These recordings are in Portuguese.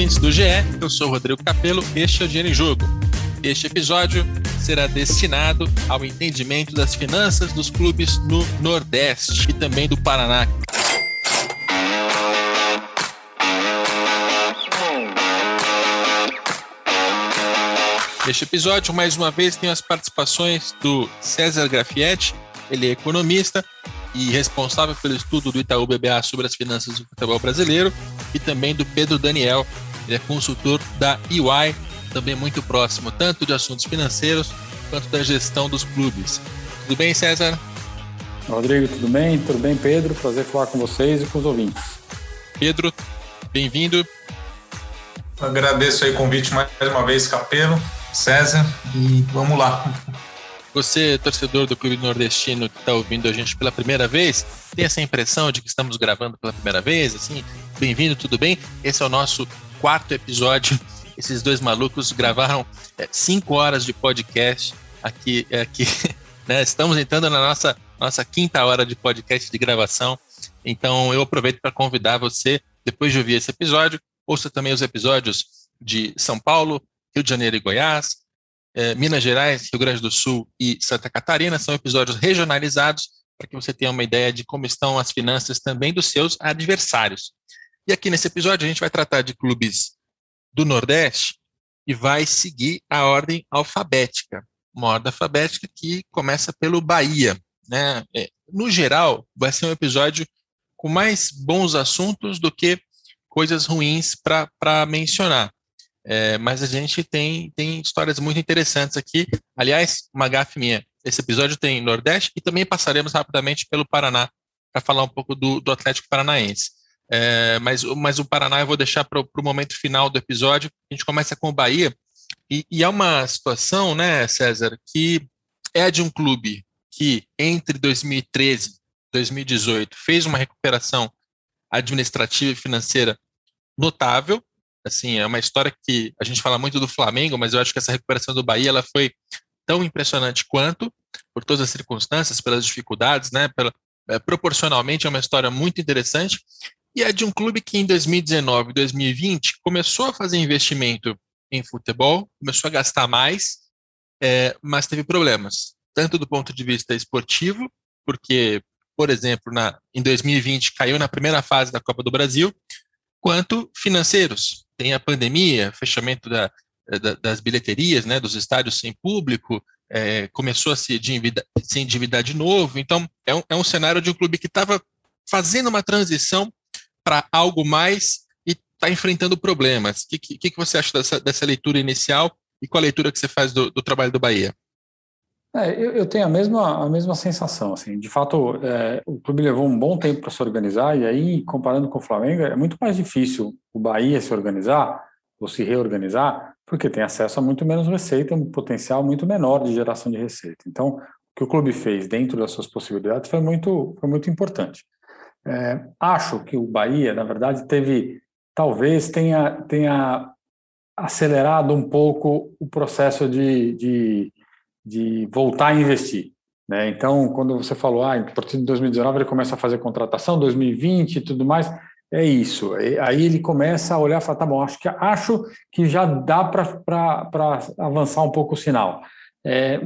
ouvintes do GE, eu sou Rodrigo Capello, este é o Dinheiro em Jogo. Este episódio será destinado ao entendimento das finanças dos clubes no Nordeste e também do Paraná. Neste episódio, mais uma vez, tem as participações do César Grafietti, ele é economista e responsável pelo estudo do Itaú BBA sobre as finanças do futebol brasileiro, e também do Pedro Daniel, ele é consultor da EY, também muito próximo, tanto de assuntos financeiros quanto da gestão dos clubes. Tudo bem, César? Rodrigo, tudo bem? Tudo bem, Pedro? Prazer falar com vocês e com os ouvintes. Pedro, bem-vindo. Agradeço aí o convite mais uma vez, Capelo, César, e vamos lá. Você, torcedor do Clube Nordestino que está ouvindo a gente pela primeira vez, tem essa impressão de que estamos gravando pela primeira vez? Assim, bem-vindo, tudo bem? Esse é o nosso quarto episódio. Esses dois malucos gravaram é, cinco horas de podcast aqui. aqui né? Estamos entrando na nossa, nossa quinta hora de podcast de gravação. Então, eu aproveito para convidar você, depois de ouvir esse episódio, ouça também os episódios de São Paulo, Rio de Janeiro e Goiás, é, Minas Gerais, Rio Grande do Sul e Santa Catarina. São episódios regionalizados para que você tenha uma ideia de como estão as finanças também dos seus adversários. E aqui nesse episódio a gente vai tratar de clubes do Nordeste e vai seguir a ordem alfabética, uma ordem alfabética que começa pelo Bahia. Né? É, no geral, vai ser um episódio com mais bons assuntos do que coisas ruins para mencionar. É, mas a gente tem, tem histórias muito interessantes aqui. Aliás, uma gafe minha. Esse episódio tem Nordeste e também passaremos rapidamente pelo Paraná para falar um pouco do, do Atlético Paranaense. É, mas, mas o Paraná eu vou deixar para o momento final do episódio. A gente começa com o Bahia. E, e é uma situação, né, César, que é de um clube que entre 2013 e 2018 fez uma recuperação administrativa e financeira notável, Assim, é uma história que a gente fala muito do Flamengo, mas eu acho que essa recuperação do Bahia ela foi tão impressionante quanto, por todas as circunstâncias, pelas dificuldades, né? Pela, é, proporcionalmente é uma história muito interessante. E é de um clube que em 2019 2020 começou a fazer investimento em futebol, começou a gastar mais, é, mas teve problemas, tanto do ponto de vista esportivo, porque, por exemplo, na, em 2020 caiu na primeira fase da Copa do Brasil, quanto financeiros. Tem a pandemia, fechamento da, da, das bilheterias, né, dos estádios sem público, é, começou a se endividar, se endividar de novo. Então, é um, é um cenário de um clube que estava fazendo uma transição para algo mais e está enfrentando problemas. O que, que, que, você acha dessa, dessa leitura inicial e qual a leitura que você faz do, do trabalho do Bahia? É, eu, eu, tenho a mesma, a mesma sensação. Assim. De fato, é, o clube levou um bom tempo para se organizar, e aí, comparando com o Flamengo, é muito mais difícil o Bahia se organizar ou se reorganizar, porque tem acesso a muito menos receita, um potencial muito menor de geração de receita. Então, o que o clube fez dentro das suas possibilidades foi muito, foi muito importante. É, acho que o Bahia, na verdade, teve, talvez tenha, tenha acelerado um pouco o processo de, de de voltar a investir. Né? Então, quando você falou, ah, a partir de 2019 ele começa a fazer contratação, 2020 e tudo mais, é isso. Aí ele começa a olhar e falar, tá bom, acho que, acho que já dá para avançar um pouco o sinal. É,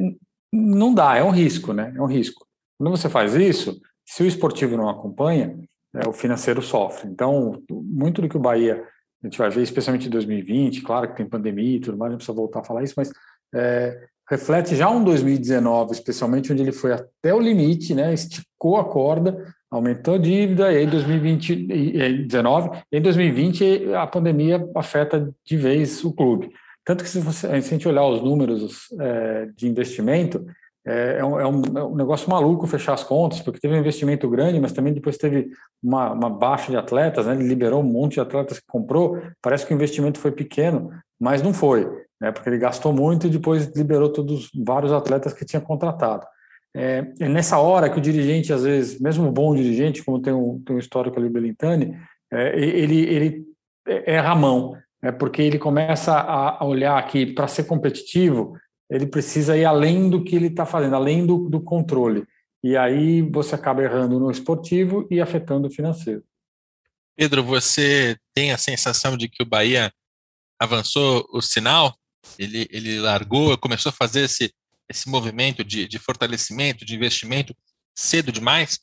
não dá, é um risco, né? É um risco. Quando você faz isso, se o esportivo não acompanha, é, o financeiro sofre. Então, muito do que o Bahia, a gente vai ver, especialmente em 2020, claro que tem pandemia e tudo mais, não precisa voltar a falar isso, mas é, reflete já um 2019, especialmente onde ele foi até o limite, né, esticou a corda, aumentou a dívida, e aí 2019, e em 2020 a pandemia afeta de vez o clube. Tanto que se, você, se a gente olhar os números é, de investimento, é, é, um, é, um, negócio maluco fechar as contas, porque teve um investimento grande, mas também depois teve uma, uma baixa de atletas, né? ele liberou um monte de atletas que comprou, parece que o investimento foi pequeno, mas não foi né, porque ele gastou muito e depois liberou todos vários atletas que tinha contratado. É, é, nessa hora que o dirigente, às vezes, mesmo bom dirigente, como tem um, tem um histórico ali, Belintani, é, ele, ele a mão, né, porque ele começa a, olhar que para ser competitivo, ele precisa ir além do que ele está fazendo, além do, do controle. E aí você acaba errando no esportivo e afetando o financeiro. Pedro, você tem a sensação de que o Bahia avançou o sinal, ele, ele largou, começou a fazer esse, esse movimento de, de fortalecimento, de investimento cedo demais?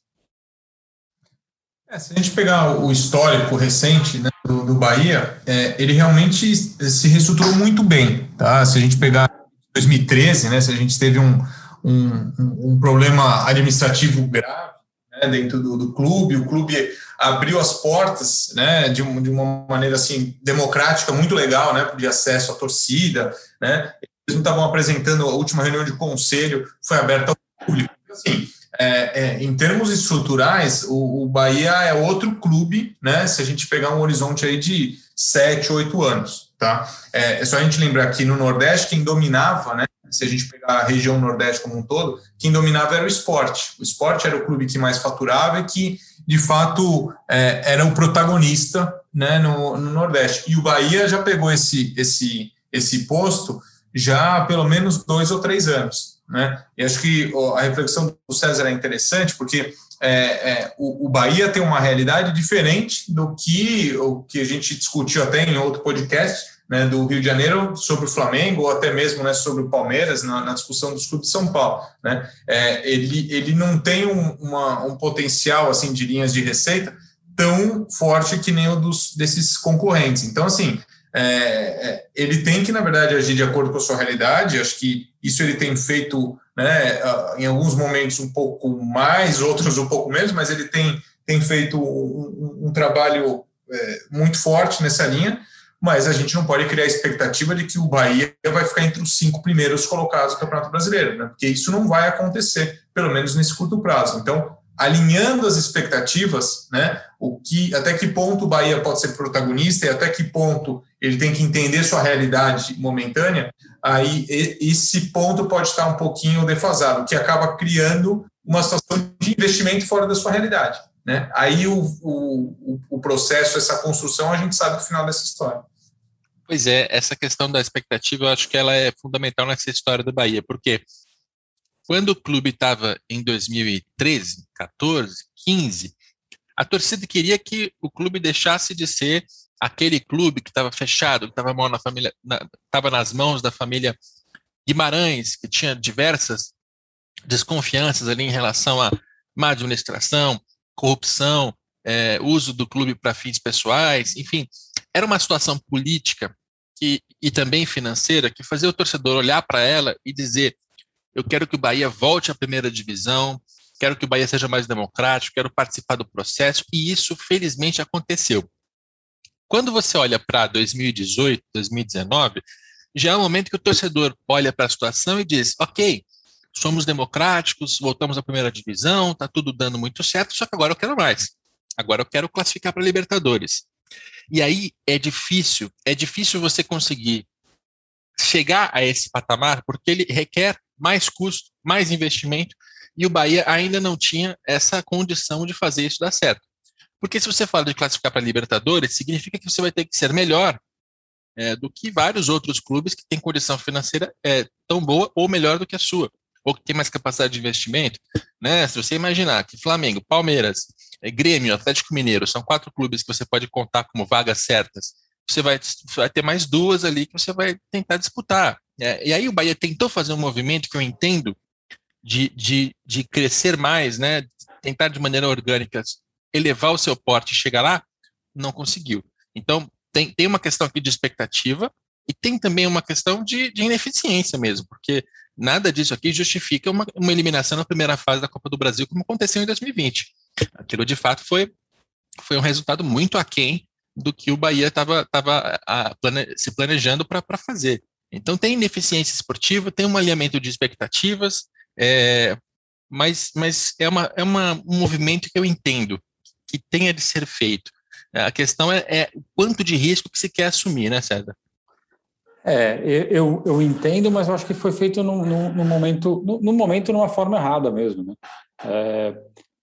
É, se a gente pegar o histórico recente né, do, do, Bahia, é, ele realmente se reestruturou muito bem. Tá? Se a gente pegar 2013, né, se a gente teve um, um, um problema administrativo grave né, dentro do, do, clube, o clube abriu as portas né, de, de, uma maneira assim democrática muito legal, né, de acesso à torcida, né, eles estavam apresentando a última reunião de conselho foi aberta ao público. Assim, é, é, em termos estruturais, o, o, Bahia é outro clube, né? Se a gente pegar um horizonte aí de sete, oito anos, tá? É, é só a gente lembrar que no Nordeste quem dominava, né? Se a gente pegar a região Nordeste como um todo, quem dominava era o esporte. O esporte era o clube que mais faturava e que, de fato, é, era o protagonista, né? No, no Nordeste. E o Bahia já pegou esse esse esse posto já há pelo menos dois ou três anos. Né? E acho que a reflexão do César é interessante, porque é, é, o, o, Bahia tem uma realidade diferente do que o que a gente discutiu até em outro podcast né, do Rio de Janeiro sobre o Flamengo, ou até mesmo né, sobre o Palmeiras, na, na, discussão dos clubes de São Paulo. Né? É, ele, ele não tem um, uma, um potencial assim de linhas de receita tão forte que nem o dos, desses concorrentes. Então, assim, é, é, ele tem que, na verdade, agir de acordo com a sua realidade. Acho que isso ele tem feito, né, em alguns momentos um pouco mais, outros um pouco menos, mas ele tem, tem feito um, um trabalho é, muito forte nessa linha. Mas a gente não pode criar a expectativa de que o Bahia vai ficar entre os cinco primeiros colocados do Campeonato Brasileiro, né? porque isso não vai acontecer, pelo menos nesse curto prazo. Então, alinhando as expectativas, né? O que, até que ponto o Bahia pode ser protagonista e até que ponto ele tem que entender sua realidade momentânea, aí esse ponto pode estar um pouquinho defasado, que acaba criando uma situação de investimento fora da sua realidade, né? Aí o, o, o processo, essa construção, a gente sabe o final dessa história. Pois é, essa questão da expectativa, eu acho que ela é fundamental nessa história do Bahia, porque quando o clube estava em 2013, 14, 15, a torcida queria que o clube deixasse de ser aquele clube que estava fechado, que estava na família, estava na, nas mãos da família Guimarães, que tinha diversas desconfianças ali em relação à má administração, corrupção, é, uso do clube para fins pessoais, enfim, era uma situação política e, e também financeira que fazia o torcedor olhar para ela e dizer eu quero que o Bahia volte à primeira divisão, quero que o Bahia seja mais democrático, quero participar do processo, e isso felizmente aconteceu. Quando você olha para 2018, 2019, já é um momento que o torcedor olha para a situação e diz: ok, somos democráticos, voltamos à primeira divisão, está tudo dando muito certo, só que agora eu quero mais. Agora eu quero classificar para Libertadores. E aí é difícil, é difícil você conseguir chegar a esse patamar, porque ele requer mais custo, mais investimento, e o Bahia ainda não tinha essa condição de fazer isso dar certo. Porque se você fala de classificar para Libertadores, significa que você vai ter que ser melhor é, do que vários outros clubes que têm condição financeira é, tão boa ou melhor do que a sua, ou que tem mais capacidade de investimento. Né? Se você imaginar que Flamengo, Palmeiras, Grêmio, Atlético Mineiro são quatro clubes que você pode contar como vagas certas, você vai, vai ter mais duas ali que você vai tentar disputar. É, e aí o Bahia tentou fazer um movimento que eu entendo de, de, de crescer mais, né? Tentar de maneira orgânica elevar o seu porte e chegar lá, não conseguiu. Então, tem, tem uma questão aqui de expectativa e tem também uma questão de, de ineficiência mesmo, porque nada disso aqui justifica uma, uma eliminação na primeira fase da Copa do Brasil, como aconteceu em 2020. Aquilo, de fato, foi, foi um resultado muito aquém do que o Bahia estava plane, se planejando para fazer. Então tem ineficiência esportiva, tem um alinhamento de expectativas, é, mas, mas é, uma, é uma, um movimento que eu entendo que tenha de ser feito. A questão é, é o quanto de risco que se quer assumir, né, César? É, eu, eu entendo, mas eu acho que foi feito no, no, no momento, no, no, momento, numa forma errada mesmo. Né? É,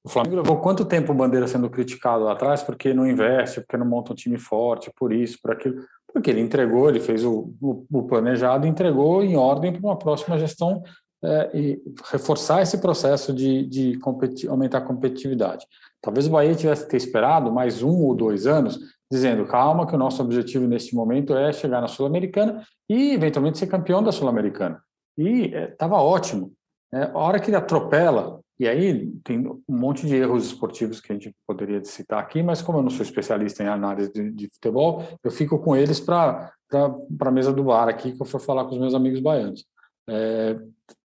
o Flamengo levou quanto tempo o Bandeira sendo criticado lá atrás porque não investe, porque não monta um time forte, por isso, por aquilo. Porque ele entregou, ele fez o, o, o planejado, entregou em ordem para uma próxima gestão é, e reforçar esse processo de, de aumentar a competitividade. Talvez o Bahia tivesse que ter esperado mais um ou dois anos dizendo, calma, que o nosso objetivo neste momento é chegar na Sul-Americana e, eventualmente, ser campeão da Sul-Americana. E estava é, ótimo. É, a hora que ele atropela, e aí tem um monte de erros esportivos que a gente poderia citar aqui, mas como eu não sou especialista em análise de, de futebol, eu fico com eles para a mesa do bar aqui, que eu for falar com os meus amigos baianos. É,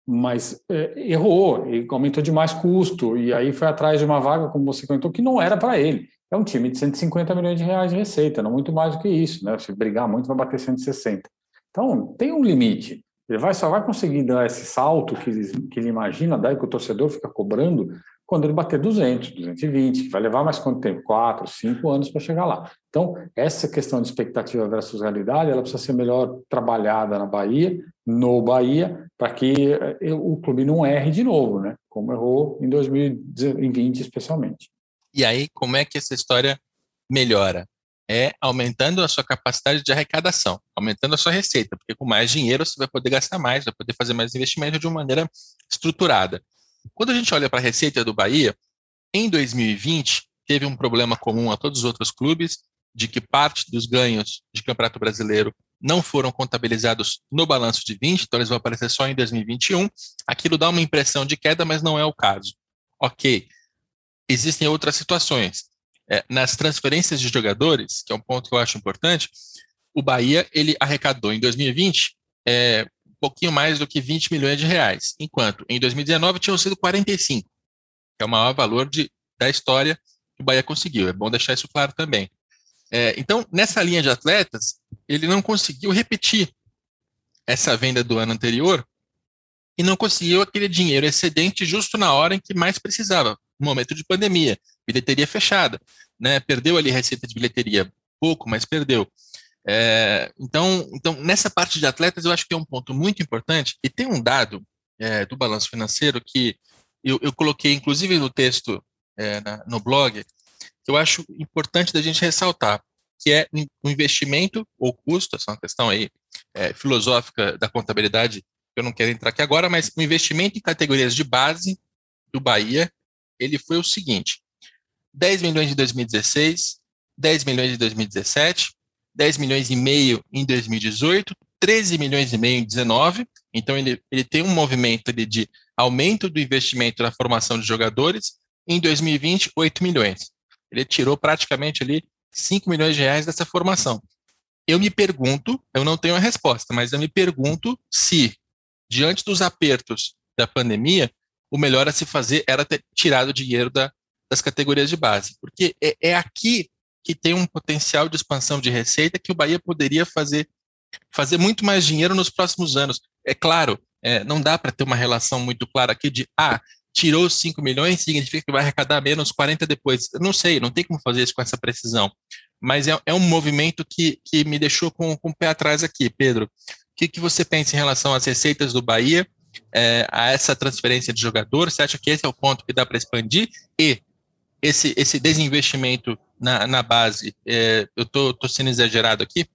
mas é, errou, e aumentou demais custo, e aí foi atrás de uma vaga, como você comentou, que não era para ele. É um time de 150 milhões de reais de receita, não muito mais do que isso. Né? Se brigar muito, vai bater 160. Então, tem um limite. Ele vai, só vai conseguir dar esse salto que ele, que ele imagina daí que o torcedor fica cobrando quando ele bater 200, 220, que vai levar mais quanto tempo? Quatro, cinco anos para chegar lá. Então, essa questão de expectativa versus realidade, ela precisa ser melhor trabalhada na Bahia, no Bahia, para que eh, o clube não erre de novo, né? Como errou em 2020, especialmente. E aí, como é que essa história melhora? É aumentando a sua capacidade de arrecadação, aumentando a sua receita, porque com mais dinheiro você vai poder gastar mais, vai poder fazer mais investimento de uma maneira estruturada. Quando a gente olha para a receita do Bahia, em 2020 teve um problema comum a todos os outros clubes, de que parte dos ganhos de Campeonato Brasileiro não foram contabilizados no balanço de 20, então eles vão aparecer só em 2021. Aquilo dá uma impressão de queda, mas não é o caso. Ok. Existem outras situações. É, nas transferências de jogadores, que é um ponto que eu acho importante, o Bahia ele arrecadou em 2020 é, pouquinho mais do que 20 milhões de reais, enquanto em 2019 tinham sido 45, que é o maior valor de, da história que o Bahia conseguiu. É bom deixar isso claro também. É, então, nessa linha de atletas, ele não conseguiu repetir essa venda do ano anterior e não conseguiu aquele dinheiro excedente justo na hora em que mais precisava, no momento de pandemia, bilheteria fechada, né? Perdeu ali receita de bilheteria pouco, mas perdeu. É, então, então, nessa parte de atletas, eu acho que é um ponto muito importante. E tem um dado é, do balanço financeiro que eu, eu coloquei, inclusive, no texto é, na, no blog, que eu acho importante da gente ressaltar, que é o investimento ou custo, essa é uma questão aí é, filosófica da contabilidade, eu não quero entrar aqui agora, mas o investimento em categorias de base do Bahia, ele foi o seguinte, 10 milhões de 2016, 10 milhões de 2017, 10 milhões e meio em 2018, 13 milhões e meio em 2019. Então, ele, ele tem um movimento ali de aumento do investimento na formação de jogadores. Em 2020, 8 milhões. Ele tirou praticamente ali 5 milhões de reais dessa formação. Eu me pergunto, eu não tenho a resposta, mas eu me pergunto se, diante dos apertos da pandemia, o melhor a se fazer era ter tirado dinheiro da, das categorias de base. Porque é, é aqui que tem um potencial de expansão de receita que o Bahia poderia fazer, fazer muito mais dinheiro nos próximos anos. É claro, é, não dá para ter uma relação muito clara aqui de, ah, tirou 5 milhões, significa que vai arrecadar menos 40 depois. Eu não sei, não tem como fazer isso com essa precisão. Mas é, é um movimento que, que me deixou com, com o pé atrás aqui, Pedro. O que, que você pensa em relação às receitas do Bahia, é, a essa transferência de jogador? Você acha que esse é o ponto que dá para expandir? E esse, esse desinvestimento na, na base, é, eu tô, tô sendo exagerado aqui?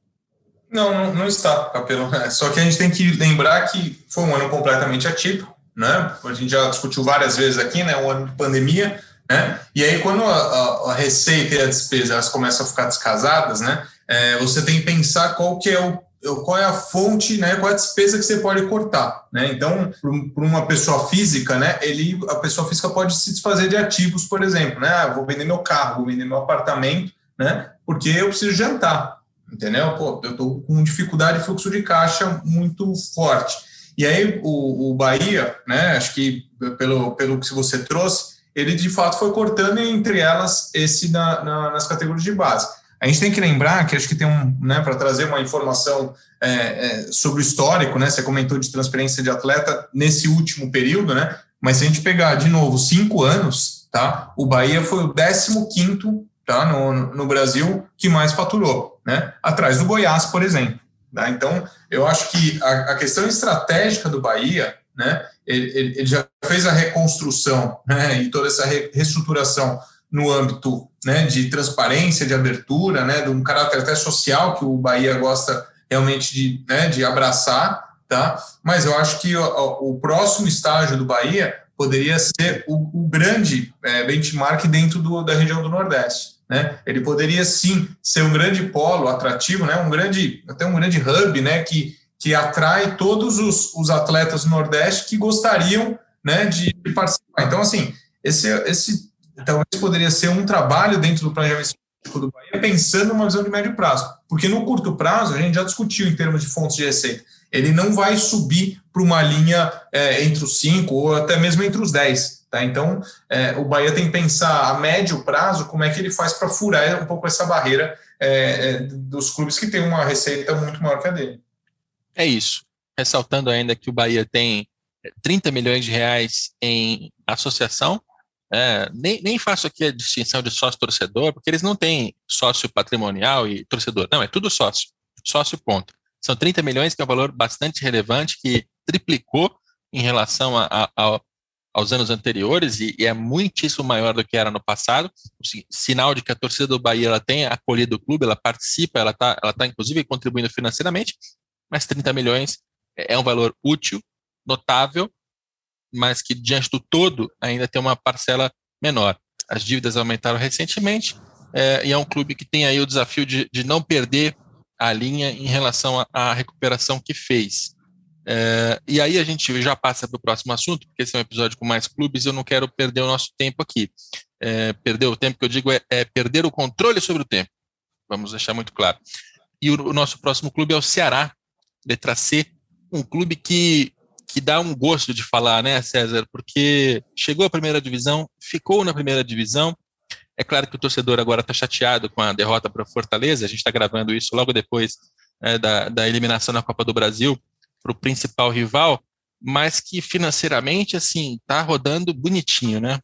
Não, não, não está, Capelo. É, só que a gente tem que lembrar que foi um ano completamente atípico, né? A gente já discutiu várias vezes aqui, né? Um ano de pandemia, né? E aí, quando a, a, a receita e a despesa elas começam a ficar descasadas, né? É, você tem que pensar qual que é o qual é a fonte, né, qual é a despesa que você pode cortar, né? Então, para uma pessoa física, né, ele, a pessoa física pode se desfazer de ativos, por exemplo, né? Ah, vou vender meu carro, vou vender meu apartamento, né? Porque eu preciso jantar, entendeu? Pô, eu estou com dificuldade de fluxo de caixa muito forte. E aí o, o Bahia, né? Acho que pelo pelo que você trouxe, ele de fato foi cortando entre elas esse na, na, nas categorias de base. A gente tem que lembrar que acho que tem um, né, para trazer uma informação é, é, sobre o histórico, né? Você comentou de transferência de atleta nesse último período, né? Mas se a gente pegar de novo cinco anos, tá? O Bahia foi o 15 tá? No, no Brasil que mais faturou, né? Atrás do Goiás, por exemplo. Tá? Então, eu acho que a, a questão estratégica do Bahia, né? Ele, ele, já fez a reconstrução, né? E toda essa re, reestruturação no âmbito né, de transparência, de abertura, né, de um caráter até social que o Bahia gosta realmente de, né, de abraçar, tá? Mas eu acho que o, o próximo estágio do Bahia poderia ser o, o grande é, benchmark dentro do, da região do Nordeste, né? Ele poderia sim ser um grande polo atrativo, né? Um grande, até um grande hub, né? Que, que atrai todos os, os atletas do Nordeste que gostariam, né? De participar. Então, assim, esse, esse talvez poderia ser um trabalho dentro do planejamento do Bahia, pensando numa visão de médio prazo. Porque no curto prazo, a gente já discutiu em termos de fontes de receita, ele não vai subir para uma linha é, entre os cinco ou até mesmo entre os dez. Tá? Então, é, o Bahia tem que pensar a médio prazo como é que ele faz para furar um pouco essa barreira é, é, dos clubes que têm uma receita muito maior que a dele. É isso. Ressaltando ainda que o Bahia tem 30 milhões de reais em associação, é, nem, nem faço aqui a distinção de sócio-torcedor, porque eles não têm sócio patrimonial e torcedor. Não, é tudo sócio. Sócio, ponto. São 30 milhões, que é um valor bastante relevante, que triplicou em relação a, a, a, aos anos anteriores e, e, é muitíssimo maior do que era no passado. Sinal de que a torcida do Bahia ela tem acolhido o clube, ela participa, ela está ela tá, inclusive contribuindo financeiramente, mas 30 milhões é, é um valor útil, notável mas que diante do todo ainda tem uma parcela menor. As dívidas aumentaram recentemente é, e é um clube que tem aí o desafio de, de não perder a linha em relação à recuperação que fez. É, e aí a gente já passa para o próximo assunto, porque esse é um episódio com mais clubes e eu não quero perder o nosso tempo aqui. É, perder o tempo que eu digo é, é, perder o controle sobre o tempo. Vamos deixar muito claro. E o, o nosso próximo clube é o Ceará, letra C, um clube que que dá um gosto de falar, né, César? Porque chegou à primeira divisão, ficou na primeira divisão. É claro que o torcedor agora está chateado com a derrota para Fortaleza. A gente está gravando isso logo depois né, da, da eliminação na Copa do Brasil para o principal rival, mas que financeiramente, assim, está rodando bonitinho, né?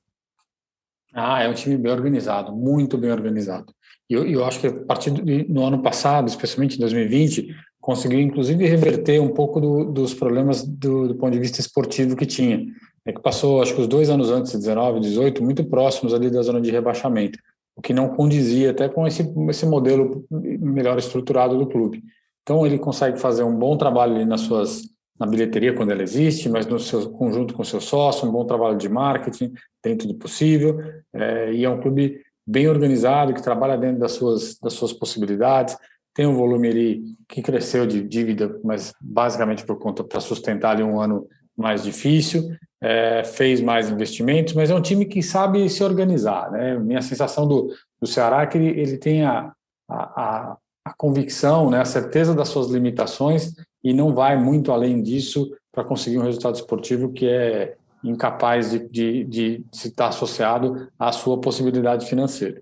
Ah, é um time bem organizado, muito bem organizado. E eu, eu acho que a partir do no ano passado, especialmente em 2020, conseguiu inclusive reverter um pouco do, dos problemas do, do, ponto de vista esportivo que tinha. É que passou, acho que os dois anos antes, 19, 18, muito próximos ali da zona de rebaixamento, o que não condizia até com esse, esse modelo melhor estruturado do clube. Então ele consegue fazer um bom trabalho ali nas suas na bilheteria quando ela existe, mas no seu conjunto com seu sócio, um bom trabalho de marketing dentro do possível, é, e é um clube bem organizado que trabalha dentro das suas das suas possibilidades tem um volume ali que cresceu de dívida, mas basicamente por conta para sustentar ali um ano mais difícil, é, fez mais investimentos, mas é um time que sabe se organizar. Né? Minha sensação do, do Ceará é que ele, ele tem a, a, a convicção, né, a certeza das suas limitações e não vai muito além disso para conseguir um resultado esportivo que é incapaz de, de, de se estar associado à sua possibilidade financeira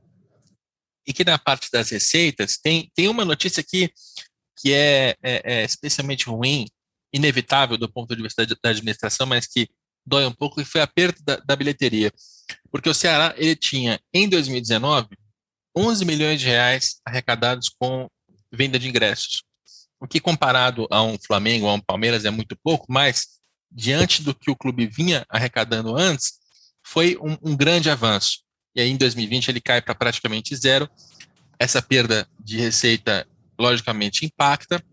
e que na parte das receitas tem, tem uma notícia aqui que é, é, é especialmente ruim, inevitável do ponto de vista da, administração, mas que dói um pouco, e foi a perda da, da, bilheteria. Porque o Ceará ele tinha, em 2019, 11 milhões de reais arrecadados com venda de ingressos. O que, comparado a um Flamengo, a um Palmeiras, é muito pouco, mas diante do que o clube vinha arrecadando antes, foi um, um grande avanço e aí em 2020 ele cai para praticamente zero. Essa perda de receita, logicamente, impacta.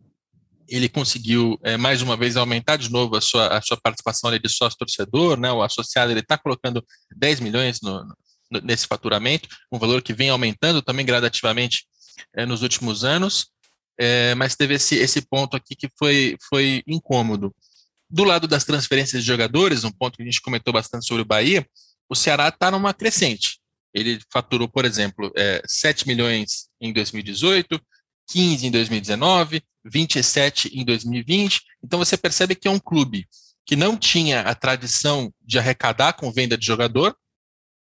Ele conseguiu, é, mais uma vez, aumentar de novo a sua, a sua participação ali de sócio-torcedor, né? o associado ele está colocando 10 milhões no, no, nesse faturamento, um valor que vem aumentando também gradativamente é, nos últimos anos, é, mas teve esse, esse ponto aqui que foi, foi incômodo. Do lado das transferências de jogadores, um ponto que a gente comentou bastante sobre o Bahia, o Ceará está numa crescente ele faturou, por exemplo, é, 7 milhões em 2018, 15 em 2019, 27 em 2020. Então você percebe que é um clube que não tinha a tradição de arrecadar com venda de jogador,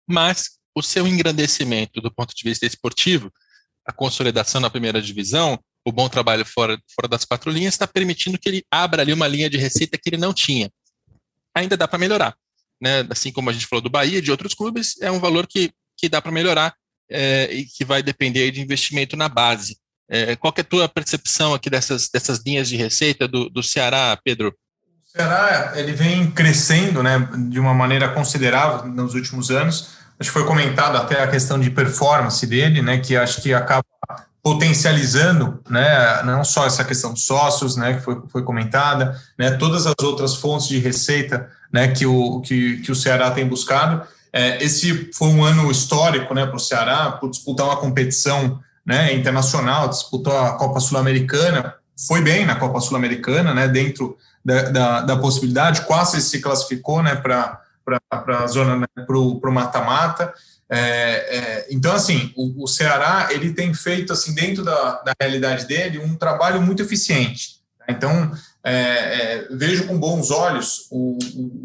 mas o seu engrandecimento do ponto de vista esportivo, a consolidação na primeira divisão, o bom trabalho fora, fora das quatro linhas, está permitindo que ele abra ali uma linha de receita que ele não tinha. Ainda dá para melhorar. Né? Assim como a gente falou do Bahia, de outros clubes, é um valor que que dá para melhorar é, e que vai depender de investimento na base. É, qual é a tua percepção aqui dessas, dessas linhas de receita do, do Ceará, Pedro? O Ceará ele vem crescendo né, de uma maneira considerável nos últimos anos. Acho que foi comentado até a questão de performance dele, né, que acho que acaba potencializando, né, não só essa questão de sócios, né, que foi, foi comentada, né, todas as outras fontes de receita, né, que o, que, que o Ceará tem buscado, é, esse foi um ano histórico né, para o Ceará, por disputar uma competição né, internacional, disputou a Copa Sul-Americana, foi bem na Copa Sul-Americana, né, dentro da, da, da, possibilidade, quase se classificou né, para a zona, né, para o mata-mata. É, é, então, assim, o, o, Ceará ele tem feito, assim, dentro da, da realidade dele, um trabalho muito eficiente. Então, é, é, vejo com bons olhos o,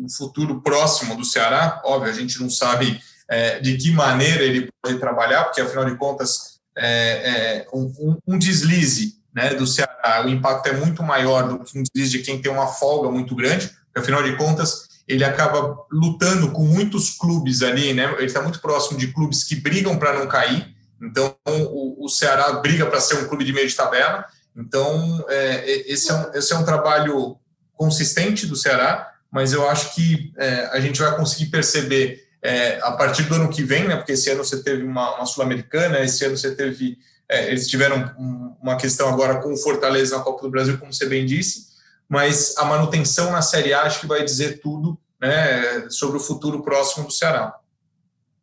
o, futuro próximo do Ceará. Óbvio, a gente não sabe é, de que maneira ele pode trabalhar, porque, afinal de contas, é, é, um, um, deslize né, do Ceará, o impacto é muito maior do que um deslize de quem tem uma folga muito grande, porque, afinal de contas, ele acaba lutando com muitos clubes ali, né? Ele está muito próximo de clubes que brigam para não cair. Então, o, o Ceará briga para ser um clube de meio de tabela. Então, é, esse, é um, esse é um trabalho consistente do Ceará, mas eu acho que é, a gente vai conseguir perceber é, a partir do ano que vem, né? Porque esse ano você teve uma, uma sul-americana, esse ano você teve, é, eles tiveram uma questão agora com o Fortaleza na Copa do Brasil, como você bem disse mas a manutenção na Série A acho que vai dizer tudo né, sobre o futuro próximo do Ceará.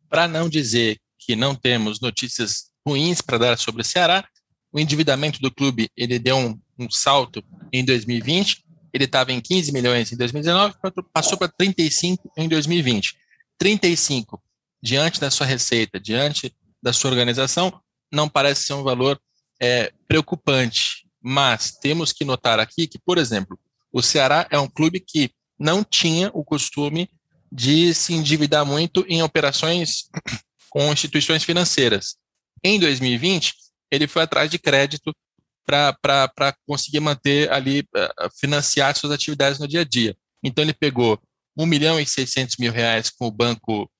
Para não dizer que não temos notícias ruins para dar sobre o Ceará, o endividamento do clube ele deu um, um salto em 2020, ele estava em 15 milhões em 2019, passou para 35 em 2020. 35 diante da sua receita, diante da sua organização, não parece ser um valor é, preocupante. Mas temos que notar aqui que, por exemplo, o Ceará é um clube que não tinha o costume de se endividar muito em operações com instituições financeiras. Em 2020, ele foi atrás de crédito para conseguir manter ali, uh, financiar suas atividades no dia a dia. Então, ele pegou 1 milhão e 600 mil reais com o banco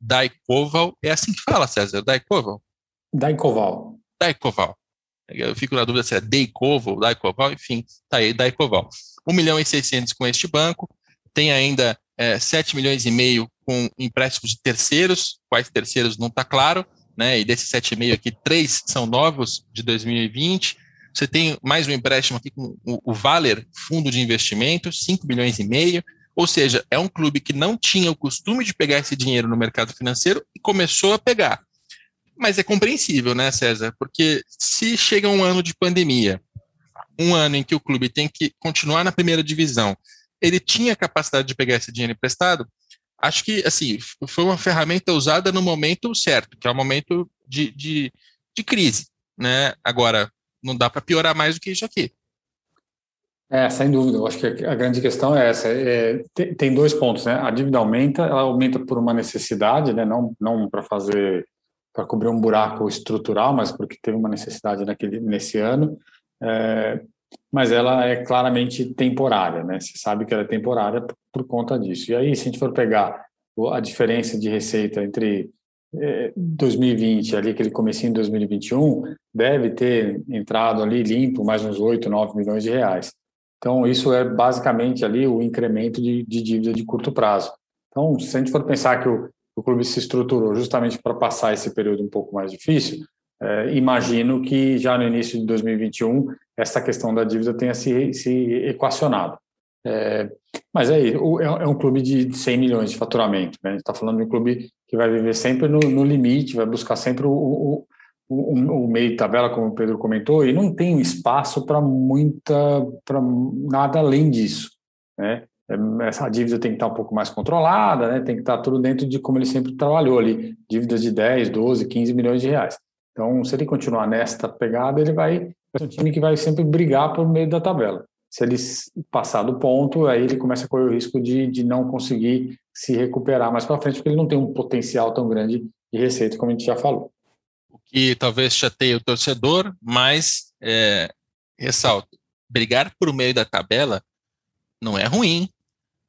Daikoval. É assim que fala, César? Daikoval? Daikoval. Daikoval. Eu fico na dúvida se é Daikoval, Daikoval, enfim, tá aí, Daikoval. 1 milhão e 600 com este banco, tem ainda é, 7 milhões e meio com empréstimos de terceiros, quais terceiros não está claro, né? E desses 7,5 aqui, três são novos de 2020. Você tem mais um empréstimo aqui com o, Valer Fundo de Investimento, 5 milhões e meio. Ou seja, é um clube que não tinha o costume de pegar esse dinheiro no mercado financeiro e começou a pegar. Mas é compreensível, né, César? Porque se chega um ano de pandemia, um ano em que o clube tem que continuar na primeira divisão, ele tinha capacidade de pegar esse dinheiro emprestado, acho que assim foi uma ferramenta usada no momento certo, que é o momento de, de, de crise. Né? Agora, não dá para piorar mais do que isso aqui. É, sem dúvida. Eu acho que a grande questão é essa. É, tem, tem, dois pontos, né? A dívida aumenta, ela aumenta por uma necessidade, né? Não, não para fazer para cobrir um buraco estrutural, mas porque teve uma necessidade naquele nesse ano. É, mas ela é claramente temporária, né? Você sabe que ela é temporária por, conta disso. E aí, se a gente for pegar a diferença de receita entre 2020 ali, aquele comecinho de 2021, deve ter entrado ali limpo mais uns 8, 9 milhões de reais. Então, isso é basicamente ali o incremento de, de dívida de curto prazo. Então, se a gente for pensar que o, o clube se estruturou justamente para passar esse período um pouco mais difícil, é, imagino que já no início de 2021 essa questão da dívida tenha se, se equacionado. É, mas é, é, é um clube de 100 milhões de faturamento. Né? A gente está falando de um clube que vai viver sempre no, no limite, vai buscar sempre o, o, o, o, meio de tabela, como o Pedro comentou, e não tem espaço para muita, para nada além disso. Né? É, essa dívida tem que estar um pouco mais controlada, né? tem que estar tudo dentro de como ele sempre trabalhou ali, dívidas de 10, 12, 15 milhões de reais. Então, se ele continuar nesta pegada, ele vai ser um time que vai sempre brigar por meio da tabela. Se ele passar do ponto, aí ele começa a correr o risco de, de não conseguir se recuperar mais para frente, porque ele não tem um potencial tão grande de receita, como a gente já falou. O que talvez chateie o torcedor, mas é, ressalto, brigar por meio da tabela não é ruim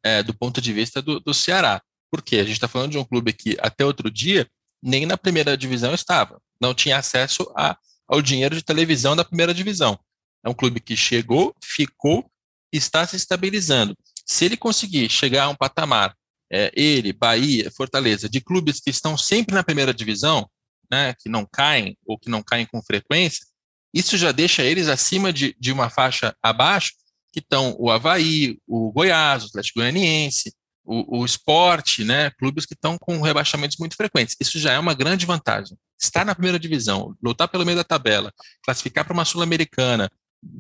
é, do ponto de vista do, do Ceará. Por quê? A gente está falando de um clube que até outro dia nem na primeira divisão estava não tinha acesso a, ao dinheiro de televisão da primeira divisão. É um clube que chegou, ficou, está se estabilizando. Se ele conseguir chegar a um patamar, é, ele, Bahia, Fortaleza, de clubes que estão sempre na primeira divisão, né, que não caem ou que não caem com frequência, isso já deixa eles acima de, de uma faixa abaixo, que estão o Havaí, o Goiás, o Atlético Goianiense, o, o esporte, né, clubes que estão com rebaixamentos muito frequentes. Isso já é uma grande vantagem. Estar na primeira divisão, lutar pelo meio da tabela, classificar para uma Sul-Americana,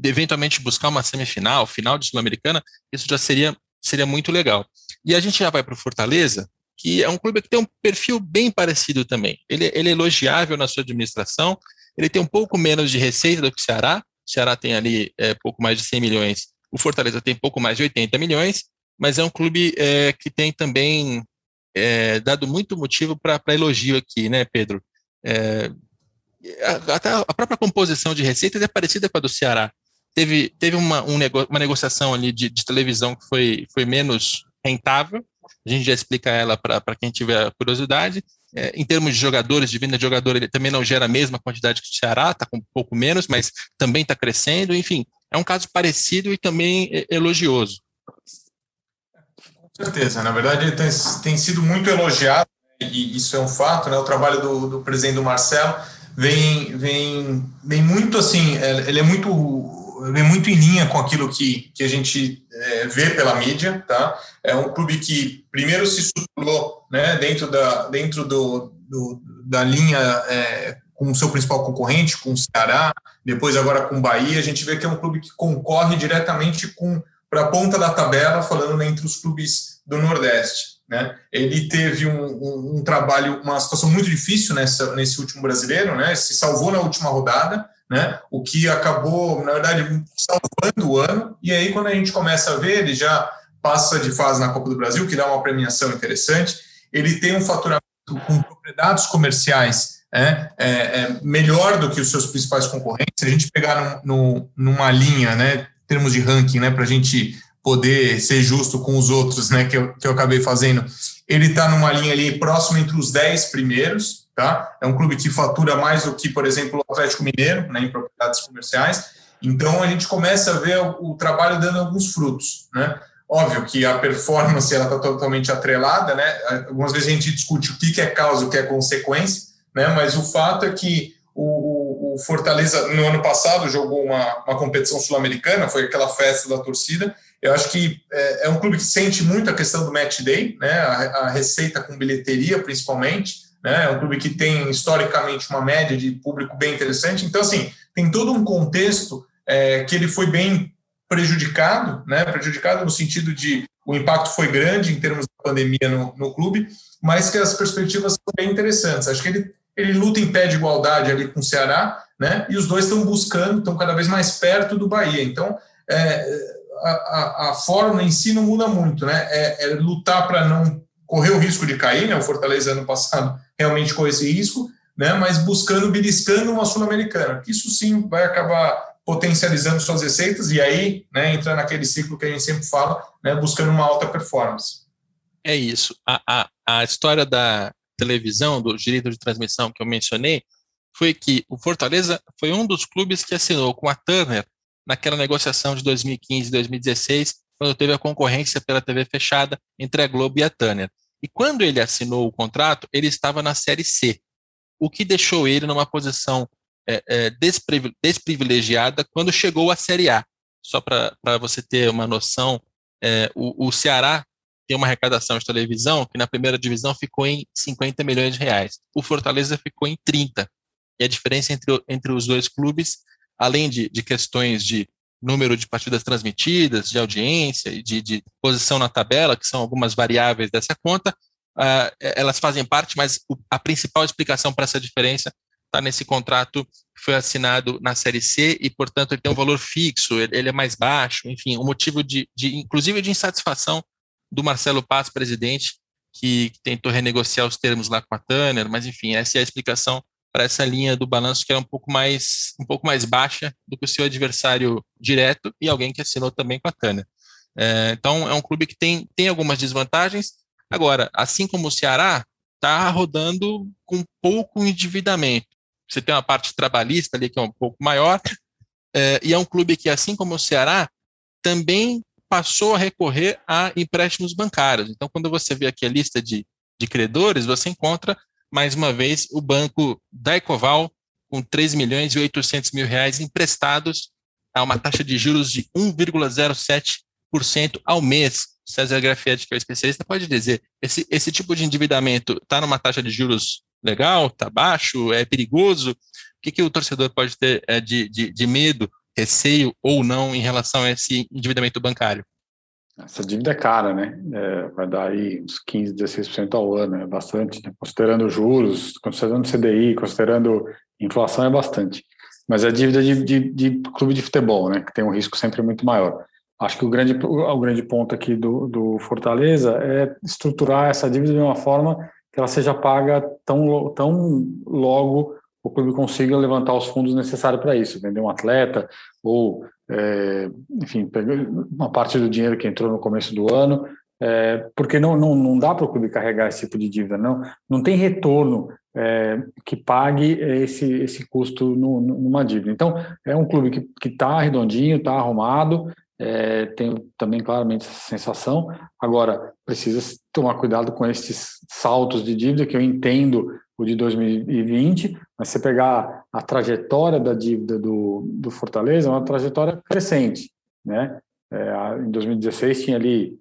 eventualmente buscar uma semifinal, final de Sul-Americana, isso já seria, seria muito legal. E a gente já vai para o Fortaleza, que é um clube que tem um perfil bem parecido também. Ele, ele é elogiável na sua administração, ele tem um pouco menos de receita do que o Ceará, o Ceará tem ali é, pouco mais de 100 milhões, o Fortaleza tem pouco mais de 80 milhões, mas é um clube é, que tem também é, dado muito motivo para elogio aqui, né, Pedro? É, até a própria composição de receitas é parecida com a do Ceará. Teve, teve uma, um nego, uma negociação ali de, de, televisão que foi, foi menos rentável, a gente já explica ela para quem tiver curiosidade. É, em termos de jogadores, de venda de jogador, ele também não gera a mesma quantidade que o Ceará, está com um pouco menos, mas também está crescendo. Enfim, é um caso parecido e também é, elogioso certeza. Na verdade, tem, tem sido muito elogiado, e isso é um fato, né? O trabalho do, do presidente do Marcelo vem, vem, vem muito assim, é, ele é muito vem muito em linha com aquilo que, que a gente é, vê pela mídia, tá? É um clube que primeiro se estruturou, né, dentro da dentro do, do da linha é, com o seu principal concorrente, com o Ceará, depois agora com o Bahia, a gente vê que é um clube que concorre diretamente com para a ponta da tabela, falando entre os clubes do Nordeste. Né? Ele teve um, um, um, trabalho, uma situação muito difícil nessa, nesse último brasileiro, né? se salvou na última rodada, né? o que acabou, na verdade, salvando o ano. E aí, quando a gente começa a ver, ele já passa de fase na Copa do Brasil, que dá uma premiação interessante. Ele tem um faturamento com propriedades comerciais é, é, é melhor do que os seus principais concorrentes. Se a gente pegar num, num, numa linha, né, termos de ranking, né, para a gente poder ser justo com os outros, né, que eu, que eu acabei fazendo, ele está numa linha ali próximo entre os 10 primeiros, tá? É um clube que fatura mais do que, por exemplo, o Atlético Mineiro, né, em propriedades comerciais. Então a gente começa a ver o, o trabalho dando alguns frutos, né? Óbvio que a performance ela está totalmente atrelada, né? Algumas vezes a gente discute o que é causa, o que é consequência, né? Mas o fato é que o, o, Fortaleza, no ano passado, jogou uma, uma competição sul-americana, foi aquela festa da torcida. Eu acho que é, é, um clube que sente muito a questão do match day, né, a, a receita com bilheteria, principalmente. Né, é um clube que tem, historicamente, uma média de público bem interessante. Então, assim, tem todo um contexto é, que ele foi bem prejudicado, né, prejudicado no sentido de o impacto foi grande em termos da pandemia no, no clube, mas que as perspectivas são bem interessantes. Acho que ele ele luta em pé de igualdade ali com o Ceará, né? E os dois estão buscando, estão cada vez mais perto do Bahia. Então, é, a, a, fórmula em si não muda muito, né? É, é lutar para não correr o risco de cair, né? O Fortaleza ano passado realmente correu esse risco, né? Mas buscando, beliscando uma sul-americana. Isso sim vai acabar potencializando suas receitas e aí, né? Entra naquele ciclo que a gente sempre fala, né? Buscando uma alta performance. É isso. A, a, a história da, televisão, do direito de transmissão que eu mencionei, foi que o Fortaleza foi um dos clubes que assinou com a Turner naquela negociação de 2015 e 2016, quando teve a concorrência pela TV fechada entre a Globo e a Turner. E quando ele assinou o contrato, ele estava na Série C, o que deixou ele numa posição é, é, desprivilegiada quando chegou à Série A. Só para você ter uma noção, é, o, o Ceará tem uma arrecadação de televisão que na primeira divisão ficou em 50 milhões de reais. O Fortaleza ficou em 30. E a diferença entre, entre os dois clubes, além de, de questões de número de partidas transmitidas, de audiência, de, de posição na tabela, que são algumas variáveis dessa conta, uh, elas fazem parte, mas o, a principal explicação para essa diferença está nesse contrato que foi assinado na Série C e, portanto, ele tem um valor fixo, ele, ele é mais baixo, enfim, um motivo de, de, inclusive de insatisfação do Marcelo Paz, presidente, que, que, tentou renegociar os termos lá com a Tanner, mas enfim, essa é a explicação para essa linha do balanço que era um pouco mais um pouco mais baixa do que o seu adversário direto e alguém que assinou também com a Tanner. É, então é um clube que tem, tem algumas desvantagens. Agora, assim como o Ceará, está rodando com pouco endividamento. Você tem uma parte trabalhista ali que é um pouco maior, é, e é um clube que, assim como o Ceará, também passou a recorrer a empréstimos bancários. Então, quando você vê aqui a lista de, de credores, você encontra, mais uma vez, o banco Daicoval com 3 milhões e 800 mil reais emprestados a uma taxa de juros de 1,07 ao mês. César Grafietti, que é o especialista, pode dizer, esse, esse tipo de endividamento está numa taxa de juros legal, está baixo, é perigoso? O que, que o torcedor pode ter é, de, de, de medo, receio ou não em relação a esse endividamento bancário? Essa dívida é cara, né? É, vai dar aí uns 15, 16% ao ano, é bastante, né? considerando juros, considerando CDI, considerando inflação, é bastante. Mas é dívida de, de, de, clube de futebol, né? Que tem um risco sempre muito maior. Acho que o grande, o grande ponto aqui do, do Fortaleza é estruturar essa dívida de uma forma que ela seja paga tão, tão logo o clube consiga levantar os fundos necessários para isso, vender um atleta ou, é, enfim, uma parte do dinheiro que entrou no começo do ano, é, porque não, não, não dá para o clube carregar esse tipo de dívida, não, não tem retorno é, que pague esse, esse custo no, numa dívida. Então, é um clube que está redondinho, está arrumado, é, tenho também claramente essa sensação. Agora, precisa tomar cuidado com esses saltos de dívida, que eu entendo o de 2020, mas se você pegar a trajetória da dívida do, do Fortaleza, é uma trajetória crescente. Né? É, em 2016 tinha ali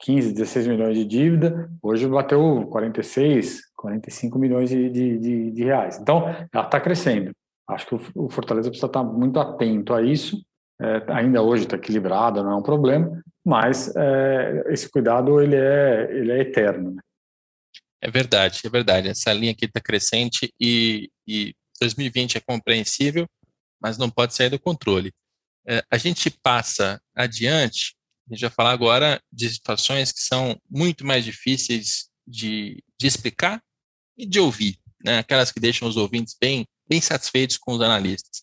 15, 16 milhões de dívida, hoje bateu 46, 45 milhões de, de, de, reais. Então, ela está crescendo. Acho que o, Fortaleza precisa estar muito atento a isso é, ainda hoje está equilibrada, não é um problema, mas é, esse cuidado ele é, ele é eterno. Né? É verdade, é verdade. Essa linha aqui está crescente e, e 2020 é compreensível, mas não pode sair do controle. É, a gente passa adiante, a gente vai falar agora de situações que são muito mais difíceis de, de explicar e de ouvir, né? aquelas que deixam os ouvintes bem, bem satisfeitos com os analistas,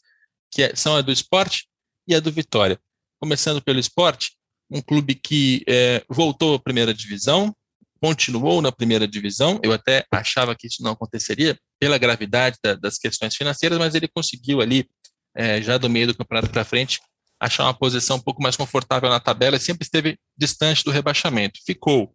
que é, são a do esporte e a do Vitória. Começando pelo esporte, um clube que é, voltou à primeira divisão, continuou na primeira divisão. Eu até achava que isso não aconteceria pela gravidade da, das questões financeiras, mas ele conseguiu ali, é, já do meio do campeonato para frente, achar uma posição um pouco mais confortável na tabela e sempre esteve distante do rebaixamento. Ficou.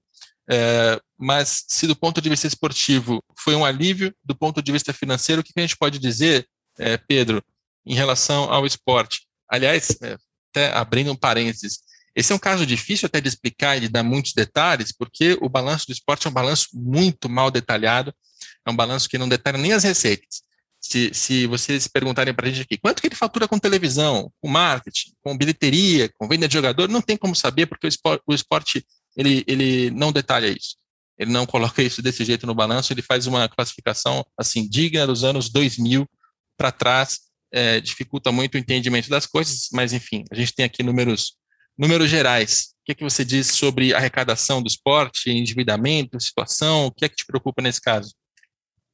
É, mas se do ponto de vista esportivo foi um alívio, do ponto de vista financeiro, o que a gente pode dizer, é, Pedro, em relação ao esporte? Aliás, é, até abrindo um parênteses, esse é um caso difícil até de explicar e de dar muitos detalhes, porque o balanço do esporte é um balanço muito mal detalhado, é um balanço que não detalha nem as receitas. Se, se vocês perguntarem para a gente aqui, quanto que ele fatura com televisão, com marketing, com bilheteria, com venda de jogador, não tem como saber, porque o esporte, o esporte ele, ele não detalha isso. Ele não coloca isso desse jeito no balanço, ele faz uma classificação assim digna dos anos 2000 para trás, é, dificulta muito o entendimento das coisas, mas enfim, a gente tem aqui números, números gerais. O que, é que você diz sobre arrecadação do esporte, endividamento, situação? O que é que te preocupa nesse caso?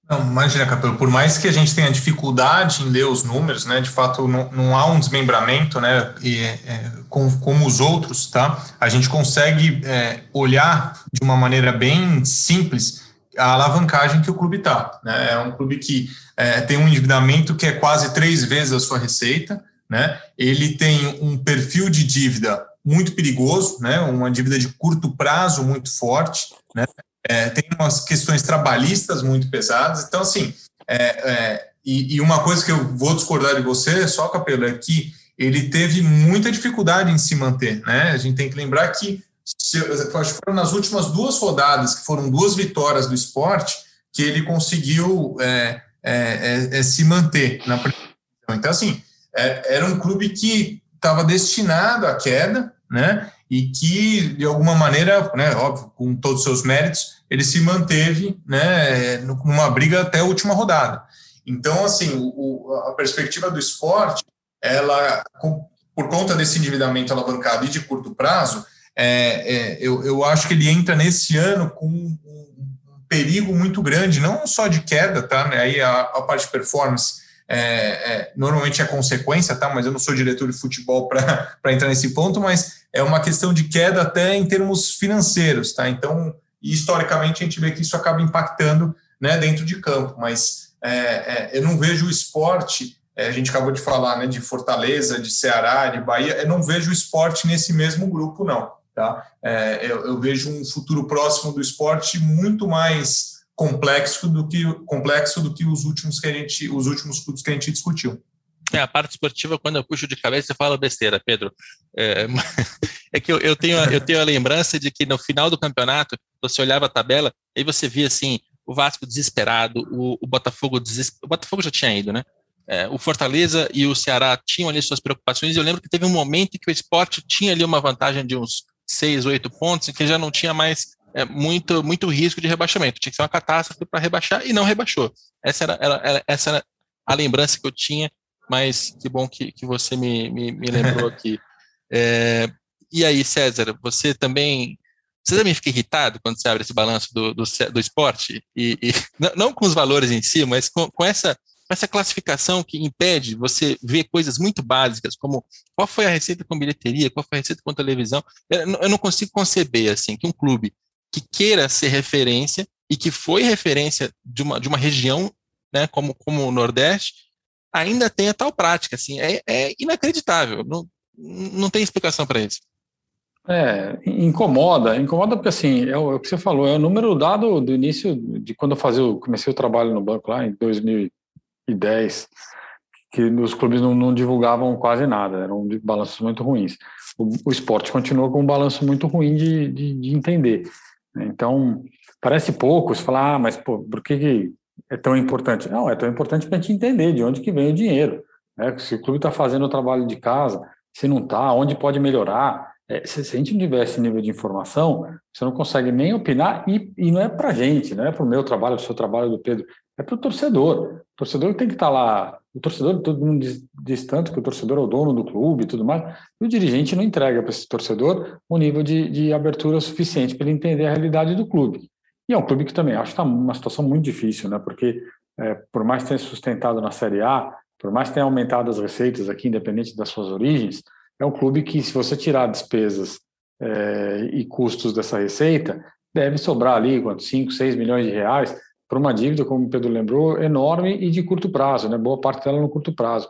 Não, imagina, Capelo, por mais que a gente tenha dificuldade em ler os números, né, de fato não, não há um desmembramento, né, e, é, com, como os outros, tá, a gente consegue é, olhar de uma maneira bem simples a alavancagem que o clube está. Né? É um clube que é, tem um endividamento que é quase três vezes a sua receita, né? ele tem um perfil de dívida muito perigoso, né? uma dívida de curto prazo muito forte, né? É, tem umas questões trabalhistas muito pesadas. Então, assim, é, é, e, e, uma coisa que eu vou discordar de você, só, Capelo, é que ele teve muita dificuldade em se manter. Né? A gente tem que lembrar que se, acho que foram nas últimas duas rodadas, que foram duas vitórias do esporte, que ele conseguiu é, é, é, é se manter na Então, assim, era um clube que estava destinado à queda, né? E que, de alguma maneira, né, óbvio, com todos os seus méritos, ele se manteve né, numa briga até a última rodada. Então, assim, o, a perspectiva do esporte, ela, por conta desse endividamento alavancado e de curto prazo, é, é, eu, eu acho que ele entra nesse ano com um, perigo muito grande, não só de queda, tá? Aí a, a parte de performance é, é, normalmente é consequência, tá? Mas eu não sou diretor de futebol para entrar nesse ponto, mas é uma questão de queda até em termos financeiros, tá? Então, historicamente, a gente vê que isso acaba impactando né, dentro de campo, mas é, é, eu não vejo o esporte a gente acabou de falar né, de Fortaleza, de Ceará, de Bahia, eu não vejo o esporte nesse mesmo grupo, não. Tá? É, eu, eu, vejo um futuro próximo do esporte muito mais complexo do que complexo do que os últimos que a gente, os últimos clubes que a gente discutiu. É, a parte esportiva, quando eu puxo de cabeça, você fala besteira, Pedro. É, É que eu, eu, tenho, eu tenho a lembrança de que no final do campeonato, você olhava a tabela, aí você via assim, o Vasco desesperado, o, o Botafogo desesperado. O Botafogo já tinha ido, né? É, o Fortaleza e o Ceará tinham ali suas preocupações. E eu lembro que teve um momento em que o esporte tinha ali uma vantagem de uns seis, oito pontos, e que já não tinha mais é, muito, muito risco de rebaixamento. Tinha que ser uma catástrofe para rebaixar e não rebaixou. Essa era, era, essa era a lembrança que eu tinha, mas que bom que, que você me, me, me lembrou aqui. É, e aí, César, você também você também fica irritado quando você abre esse balanço do, do, do esporte? E, e não, não, com os valores em si, mas com, com essa essa classificação que impede você ver coisas muito básicas, como qual foi a receita com bilheteria, qual foi a receita com televisão. Eu não consigo conceber assim que um clube que queira ser referência e que foi referência de uma, de uma região, né, como, como o Nordeste, ainda tenha tal prática. Assim, é, é inacreditável. Não, não tem explicação para isso. É, incomoda, incomoda porque assim, é o, é o, que você falou, é o número dado do início de quando eu fazia, comecei o trabalho no banco lá em 2000 2010, que os clubes não, não divulgavam quase nada, eram balanços muito ruins. O, o esporte continua com um balanço muito ruim de, de, de entender. Então, parece pouco, se falar, ah, mas pô, por que, que é tão importante? Não, é tão importante para a gente entender de onde que vem o dinheiro. Né? Se o clube está fazendo o trabalho de casa, se não está, onde pode melhorar. É, se, se, a gente não tivesse nível de informação, você não consegue nem opinar, e, e não é para a gente, não é para o meu trabalho, para o seu trabalho do Pedro, é para o torcedor. O torcedor tem que estar tá lá. O torcedor, todo mundo diz, diz, tanto que o torcedor é o dono do clube e tudo mais, e o dirigente não entrega para esse torcedor um nível de, de abertura suficiente para ele entender a realidade do clube. E é um clube que também acho que está numa situação muito difícil, né? porque é, por mais que tenha sustentado na Série A, por mais que tenha aumentado as receitas aqui, independente das suas origens, é um clube que, se você tirar despesas é, e custos dessa receita, deve sobrar ali, quanto, 5, 6 milhões de reais, para uma dívida, como o Pedro lembrou, enorme e de curto prazo, né? boa parte dela no curto prazo.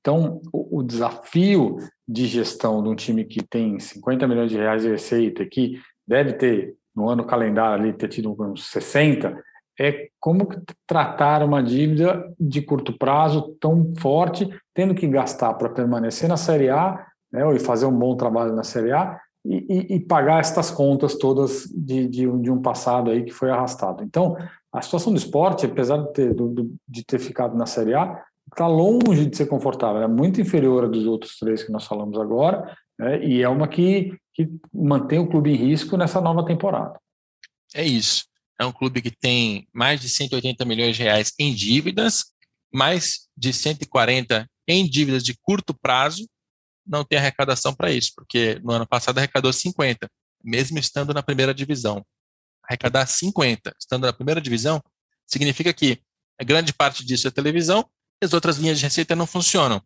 Então, o, o, desafio de gestão de um time que tem 50 milhões de reais de receita, que deve ter, no ano calendário ali, ter tido uns 60, é como tratar uma dívida de curto prazo tão forte, tendo que gastar para permanecer na Série A, né, e fazer um bom trabalho na Série A, e, e, e pagar estas contas todas de, de, de um passado aí que foi arrastado. Então, a situação do esporte, apesar de ter, de ter ficado na Série A, está longe de ser confortável, é muito inferior dos outros três que nós falamos agora, né, e é uma que, que mantém o clube em risco nessa nova temporada. É isso. É um clube que tem mais de 180 milhões de reais em dívidas, mais de 140 em dívidas de curto prazo, não tem arrecadação para isso, porque no ano passado arrecadou 50, mesmo estando na primeira divisão arrecadar 50, estando na primeira divisão, significa que a grande parte disso é televisão e as outras linhas de receita não funcionam.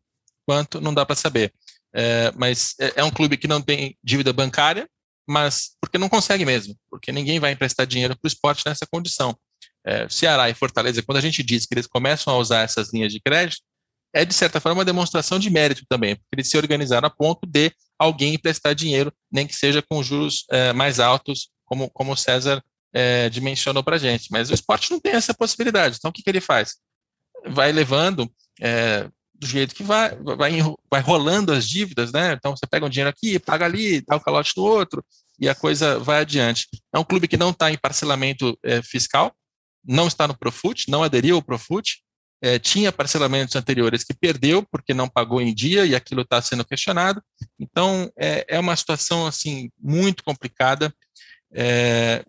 Quanto, não dá para saber. É, mas é, é um clube que não tem dívida bancária, mas porque não consegue mesmo, porque ninguém vai emprestar dinheiro para o esporte nessa condição. É, Ceará e Fortaleza, quando a gente diz que eles começam a usar essas linhas de crédito, é de certa forma uma demonstração de mérito também, porque eles se organizaram a ponto de alguém emprestar dinheiro, nem que seja com juros é, mais altos, como, como o César é, dimensionou para a gente. Mas o esporte não tem essa possibilidade. Então, o que, que ele faz? Vai levando é, do jeito que vai, vai, vai rolando as dívidas, né? Então, você pega um dinheiro aqui, paga ali, dá o calote no outro, e a coisa vai adiante. É um clube que não está em parcelamento é, fiscal, não está no Profut, não aderiu ao Profut, é, tinha parcelamentos anteriores que perdeu porque não pagou em dia e aquilo está sendo questionado. Então, é, é uma situação assim muito complicada. É,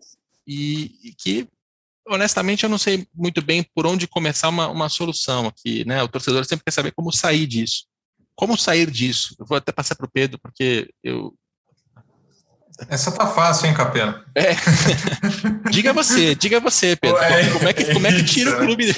e, e, que, honestamente, eu não sei muito bem por onde começar uma, uma solução aqui, né? O torcedor sempre quer saber como sair disso. Como sair disso? Eu vou até passar para o Pedro, porque eu. Essa tá fácil, hein, Capena? É. diga você, diga você, Pedro. É, como, é que, como é que tira o clube?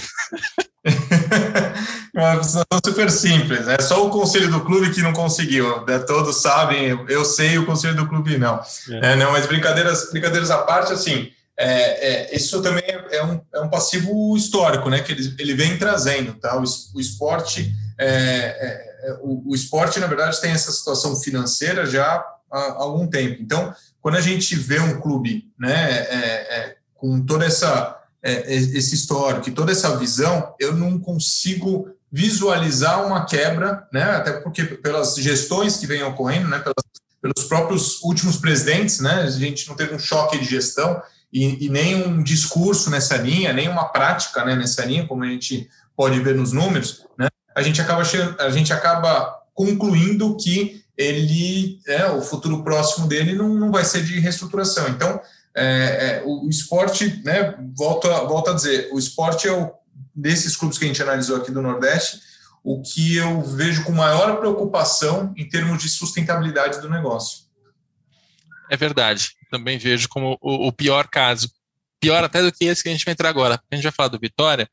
É uma situação super simples. É só o conselho do clube que não conseguiu. Né? Todos sabem, eu sei, o conselho do clube não. É. É, não mas brincadeiras, brincadeiras à parte, assim, é, é, isso também é um, é um passivo histórico, né? Que ele, ele vem trazendo, tá? O, o esporte, é, é, é, o, o, esporte na verdade tem essa situação financeira já há, há algum tempo. Então, quando a gente vê um clube, né, é, com toda essa esse histórico, toda essa visão, eu não consigo visualizar uma quebra, né? Até porque pelas gestões que vêm ocorrendo, né? Pelas pelos próprios últimos presidentes, né? A gente não teve um choque de gestão e, e nem um discurso nessa linha, nem uma prática né, nessa linha, como a gente pode ver nos números, né? A gente acaba, a gente acaba concluindo que ele, é, o futuro próximo dele não, não vai ser de reestruturação. Então, é, é, o, esporte, né, volto a, volto a dizer, o esporte é o, desses clubes que a gente analisou aqui do Nordeste, o que eu vejo com maior preocupação em termos de sustentabilidade do negócio. É verdade, também vejo como o, o pior caso, pior até do que esse que a gente vai entrar agora. A gente vai falar do Vitória,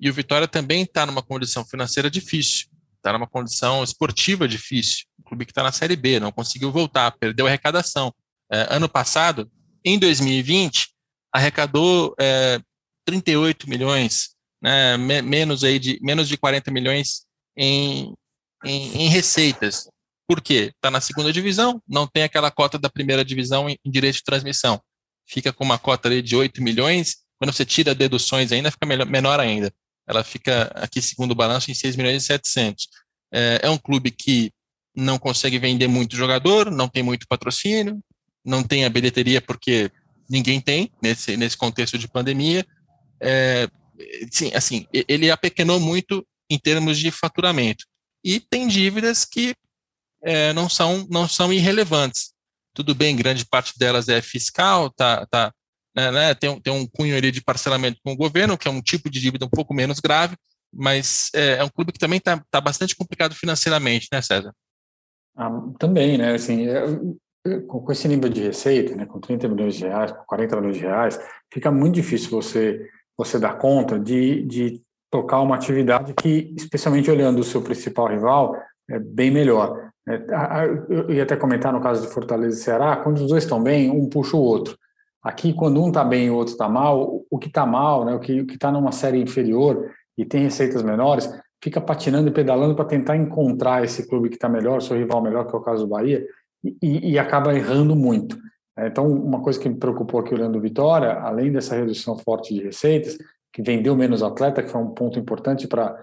e o Vitória também está numa condição financeira difícil, está numa condição esportiva difícil. O clube que está na Série B, não conseguiu voltar, perdeu a arrecadação. É, ano passado, em 2020, arrecadou é, 38 milhões, né, menos, aí de, menos de 40 milhões em, em, em receitas. Por quê? Está na segunda divisão, não tem aquela cota da primeira divisão em, direito de transmissão. Fica com uma cota ali de 8 milhões, quando você tira deduções ainda, fica menor ainda. Ela fica aqui, segundo o balanço, em 6 milhões e 700. É, é um clube que não consegue vender muito jogador, não tem muito patrocínio, não tem a bilheteria porque ninguém tem nesse, nesse contexto de pandemia. É, sim, assim, ele apequenou muito em termos de faturamento. E tem dívidas que é, não, são, não são irrelevantes. Tudo bem, grande parte delas é fiscal, tá, tá, né, né, tem, tem um cunho ali de parcelamento com o governo, que é um tipo de dívida um pouco menos grave, mas é, é um clube que também está tá bastante complicado financeiramente, né, César? Ah, também, né? Assim, é, com esse nível de receita, né, com 30 milhões de reais, com 40 milhões de reais, fica muito difícil você você dar conta de, de tocar uma atividade que, especialmente olhando o seu principal rival, é bem melhor. É, eu ia até comentar no caso de Fortaleza e Ceará, quando os dois estão bem, um puxa o outro. Aqui, quando um está bem e o outro está mal, o que está mal, né, o que está numa série inferior e tem receitas menores, fica patinando e pedalando para tentar encontrar esse clube que está melhor, seu rival melhor, que é o caso do Bahia, e, e acaba errando muito. É, então, uma coisa que me preocupou aqui olhando o Vitória, além dessa redução forte de receitas, que vendeu menos atleta, que foi um ponto importante para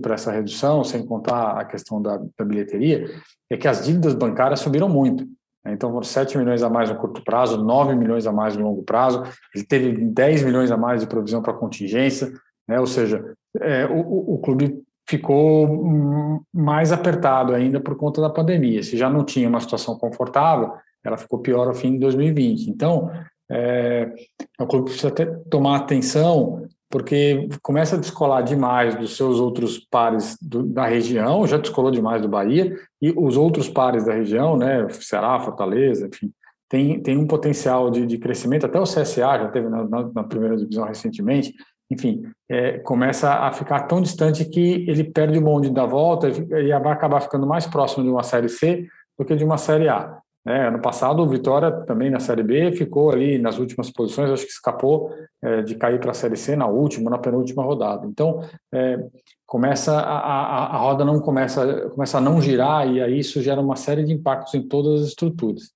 para essa redução, sem contar a questão da, da, bilheteria, é que as dívidas bancárias subiram muito. Né? Então, foram 7 milhões a mais no curto prazo, 9 milhões a mais no longo prazo, ele teve 10 milhões a mais de provisão para contingência, né? ou seja, é, o, o clube ficou mais apertado ainda por conta da pandemia. Se já não tinha uma situação confortável, ela ficou pior ao fim de 2020. Então, é, o clube precisa até tomar atenção, porque começa a descolar demais dos seus outros pares do, da região, já descolou demais do Bahia, e os outros pares da região, né, Ceará, Fortaleza, enfim, tem, tem um potencial de, de crescimento, até o CSA já teve na, na, na primeira divisão recentemente, enfim, é, começa a ficar tão distante que ele perde o bonde da volta e vai acabar ficando mais próximo de uma Série C do que de uma Série A. É, ano passado, o Vitória também na Série B ficou ali nas últimas posições, acho que escapou é, de cair para a Série C na última, na penúltima rodada. Então, é, começa a, a, a, roda não começa, começa a não girar e aí isso gera uma série de impactos em todas as estruturas.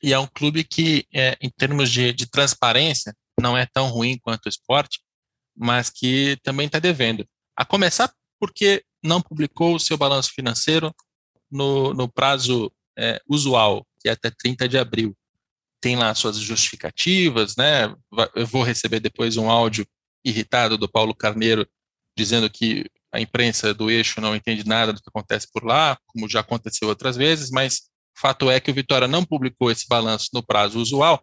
E é um clube que, é, em termos de, de transparência, não é tão ruim quanto o esporte, mas que também está devendo. A começar porque não publicou o seu balanço financeiro no, no prazo é, usual, que é até 30 de abril. Tem lá suas justificativas, né? Eu vou receber depois um áudio irritado do Paulo Carneiro dizendo que a imprensa do eixo não entende nada do que acontece por lá, como já aconteceu outras vezes, mas fato é que o Vitória não publicou esse balanço no prazo usual,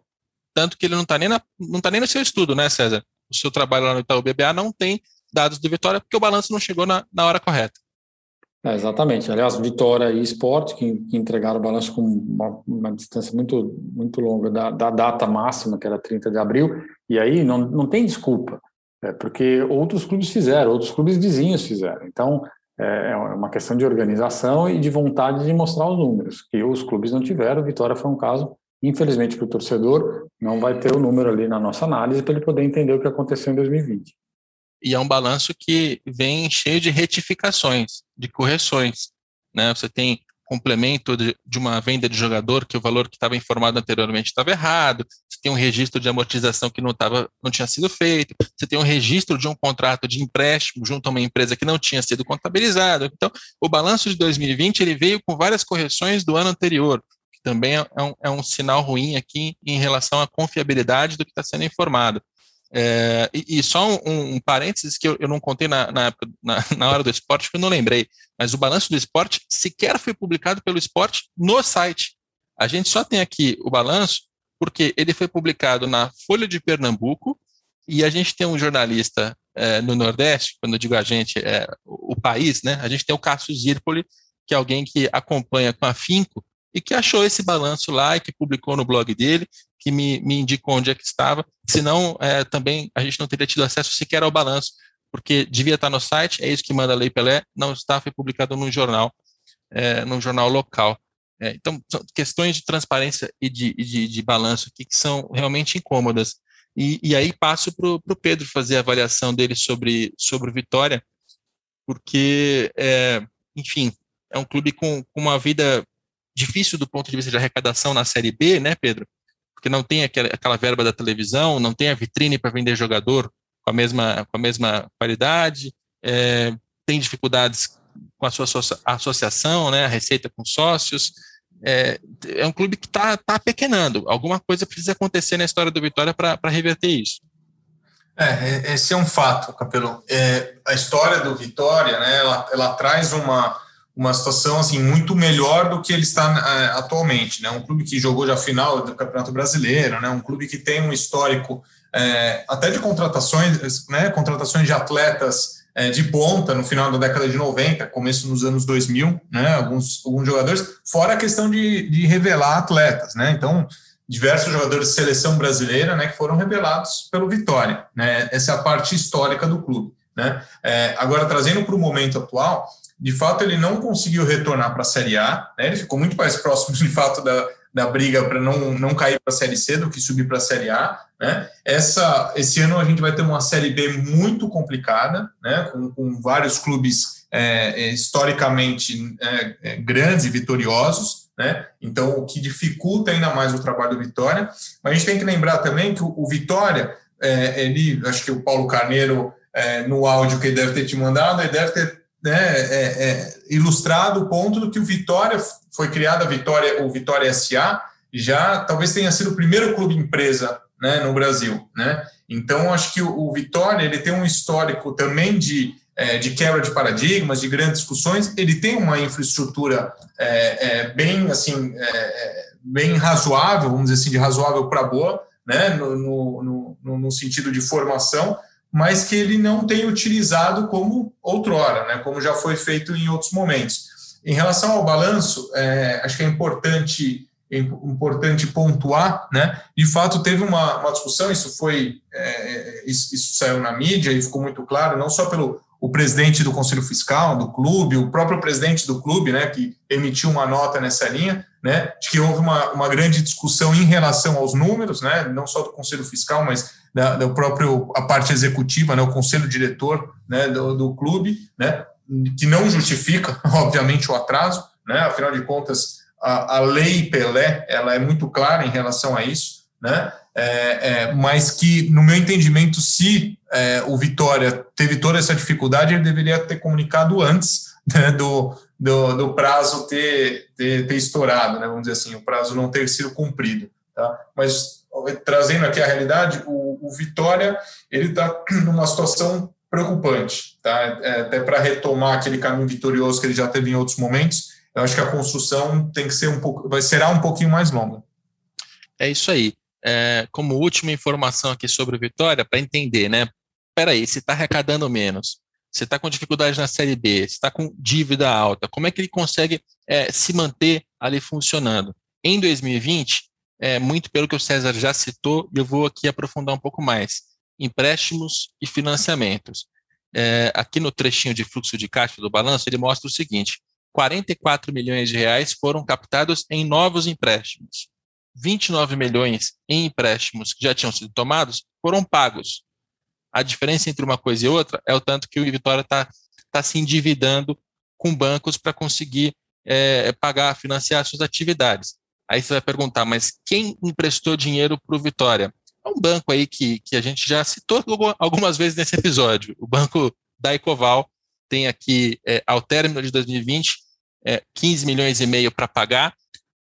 tanto que ele não está nem, tá nem no seu estudo, né, César? O seu trabalho lá no Itaú BBA não tem dados do Vitória porque o balanço não chegou na, na hora correta. É, exatamente. Aliás, Vitória e Esporte, que, que entregaram o balanço com uma, uma, distância muito, muito longa da, da, data máxima, que era 30 de abril, e aí não, não tem desculpa, é, porque outros clubes fizeram, outros clubes vizinhos fizeram. Então, é, é uma questão de organização e de vontade de mostrar os números, que os clubes não tiveram. Vitória foi um caso, infelizmente, para o torcedor, não vai ter o número ali na nossa análise para ele poder entender o que aconteceu em 2020 e é um balanço que vem cheio de retificações, de correções. Né? Você tem complemento de, de, uma venda de jogador que o valor que estava informado anteriormente estava errado, você tem um registro de amortização que não, tava, não tinha sido feito, você tem um registro de um contrato de empréstimo junto a uma empresa que não tinha sido contabilizado. Então, o balanço de 2020 ele veio com várias correções do ano anterior, também é um, é um sinal ruim aqui em relação à confiabilidade do que está sendo informado. É, e, e, só um, um, parênteses que eu, eu não contei na, na, na, na, hora do esporte, que eu não lembrei, mas o balanço do esporte sequer foi publicado pelo esporte no site. A gente só tem aqui o balanço porque ele foi publicado na Folha de Pernambuco e a gente tem um jornalista é, no Nordeste, quando eu digo a gente, é o, o país, né? A gente tem o Cássio Zirpoli, que é alguém que acompanha com afinco e que achou esse balanço lá e que publicou no blog dele, que me, me indicou onde é que estava, senão é, também a gente não teria tido acesso sequer ao balanço, porque devia estar no site, é isso que manda a Lei Pelé, não está, foi publicado num jornal, é, num jornal local. É, então, são questões de transparência e de, de, de balanço aqui que são realmente incômodas. E, e aí passo para o Pedro fazer a avaliação dele sobre, sobre Vitória, porque, é, enfim, é um clube com, com uma vida difícil do ponto de vista de arrecadação na Série B, né, Pedro? porque não tem aquela, aquela verba da televisão, não tem a vitrine para vender jogador com a mesma, com a mesma qualidade, é, tem dificuldades com a sua associação, né, a receita com sócios. É, é um clube que está tá pequenando. Alguma coisa precisa acontecer na história do Vitória para reverter isso. É, é, esse é um fato, Capelo. É, a história do Vitória, né, ela, ela traz uma, uma situação assim muito melhor do que ele está uh, atualmente, né? Um clube que jogou já a final do Campeonato Brasileiro, né? Um clube que tem um histórico uh, até de contratações, né? Contratações de atletas uh, de ponta no final da década de 90, começo nos anos 2000, né? Alguns, alguns jogadores, fora a questão de, de revelar atletas, né? Então diversos jogadores de seleção brasileira, né? Que foram revelados pelo Vitória, né? Essa é a parte histórica do clube, né? agora trazendo para o momento atual de fato, ele não conseguiu retornar para a Série A, né? ele ficou muito mais próximo, de fato, da, da briga para não, não cair para a Série C do que subir para a Série A. Né? Essa, esse ano a gente vai ter uma Série B muito complicada, né? com, com vários clubes é, é historicamente é, é, grandes e vitoriosos. Né? Então, o que dificulta ainda mais o trabalho do Vitória. Mas a gente tem que lembrar também que o, o Vitória, é, ele, acho que o Paulo Carneiro, é, no áudio que ele deve ter te mandado, ele deve ter né, é, é, ilustrado o ponto do que o Vitória foi criada, a Vitória, o Vitória SA, já talvez tenha sido o primeiro clube empresa né, no Brasil. Né? Então, acho que o, o Vitória ele tem um histórico também de, é, de quebra de paradigmas, de grandes discussões, ele tem uma infraestrutura é, é, bem assim é, bem razoável, vamos dizer assim, de razoável para boa, né, no, no, no, no sentido de formação, mas que ele não tem utilizado como outrora, né, como já foi feito em outros momentos. Em relação ao balanço, é, acho que é importante, é importante pontuar, né? De fato, teve uma, uma discussão, isso foi, é, isso, isso, saiu na mídia e ficou muito claro, não só pelo o presidente do Conselho Fiscal do clube, o próprio presidente do clube, né, que emitiu uma nota nessa linha, né, de que houve uma, uma grande discussão em relação aos números, né, não só do Conselho Fiscal, mas da, da próprio a parte executiva, né, o conselho diretor né, do, do clube, né, que não justifica, obviamente, o atraso, né, afinal de contas, a, a lei Pelé ela é muito clara em relação a isso, né, é, é, mas que, no meu entendimento, se é, o Vitória teve toda essa dificuldade, ele deveria ter comunicado antes né, do, do, do, prazo ter, ter, ter, estourado, né, vamos dizer assim, o prazo não ter sido cumprido. Tá? Mas, trazendo aqui a realidade, o, o Vitória ele está numa situação preocupante, tá? É, até para retomar aquele caminho vitorioso que ele já teve em outros momentos, eu acho que a construção tem que ser um pouco, vai será um pouquinho mais longa. É isso aí é, como última informação aqui sobre o Vitória, para entender, né? Peraí, se está arrecadando menos, se está com dificuldade na Série B, se está com dívida alta, como é que ele consegue é, se manter ali funcionando? Em 2020, é, muito pelo que o César já citou, e eu vou aqui aprofundar um pouco mais: empréstimos e financiamentos. É, aqui no trechinho de fluxo de caixa do balanço, ele mostra o seguinte: 44 milhões de reais foram captados em novos empréstimos. 29 milhões em empréstimos que já tinham sido tomados foram pagos. A diferença entre uma coisa e outra é o tanto que o Vitória está tá se endividando com bancos para conseguir é, pagar, financiar suas atividades. Aí você vai perguntar, mas quem emprestou dinheiro para o Vitória? É um banco aí que, que a gente já citou algumas vezes nesse episódio. O banco da Ecoval tem aqui, é, ao término de 2020, é, 15 milhões e meio para pagar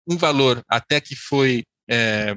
um valor até que foi, é,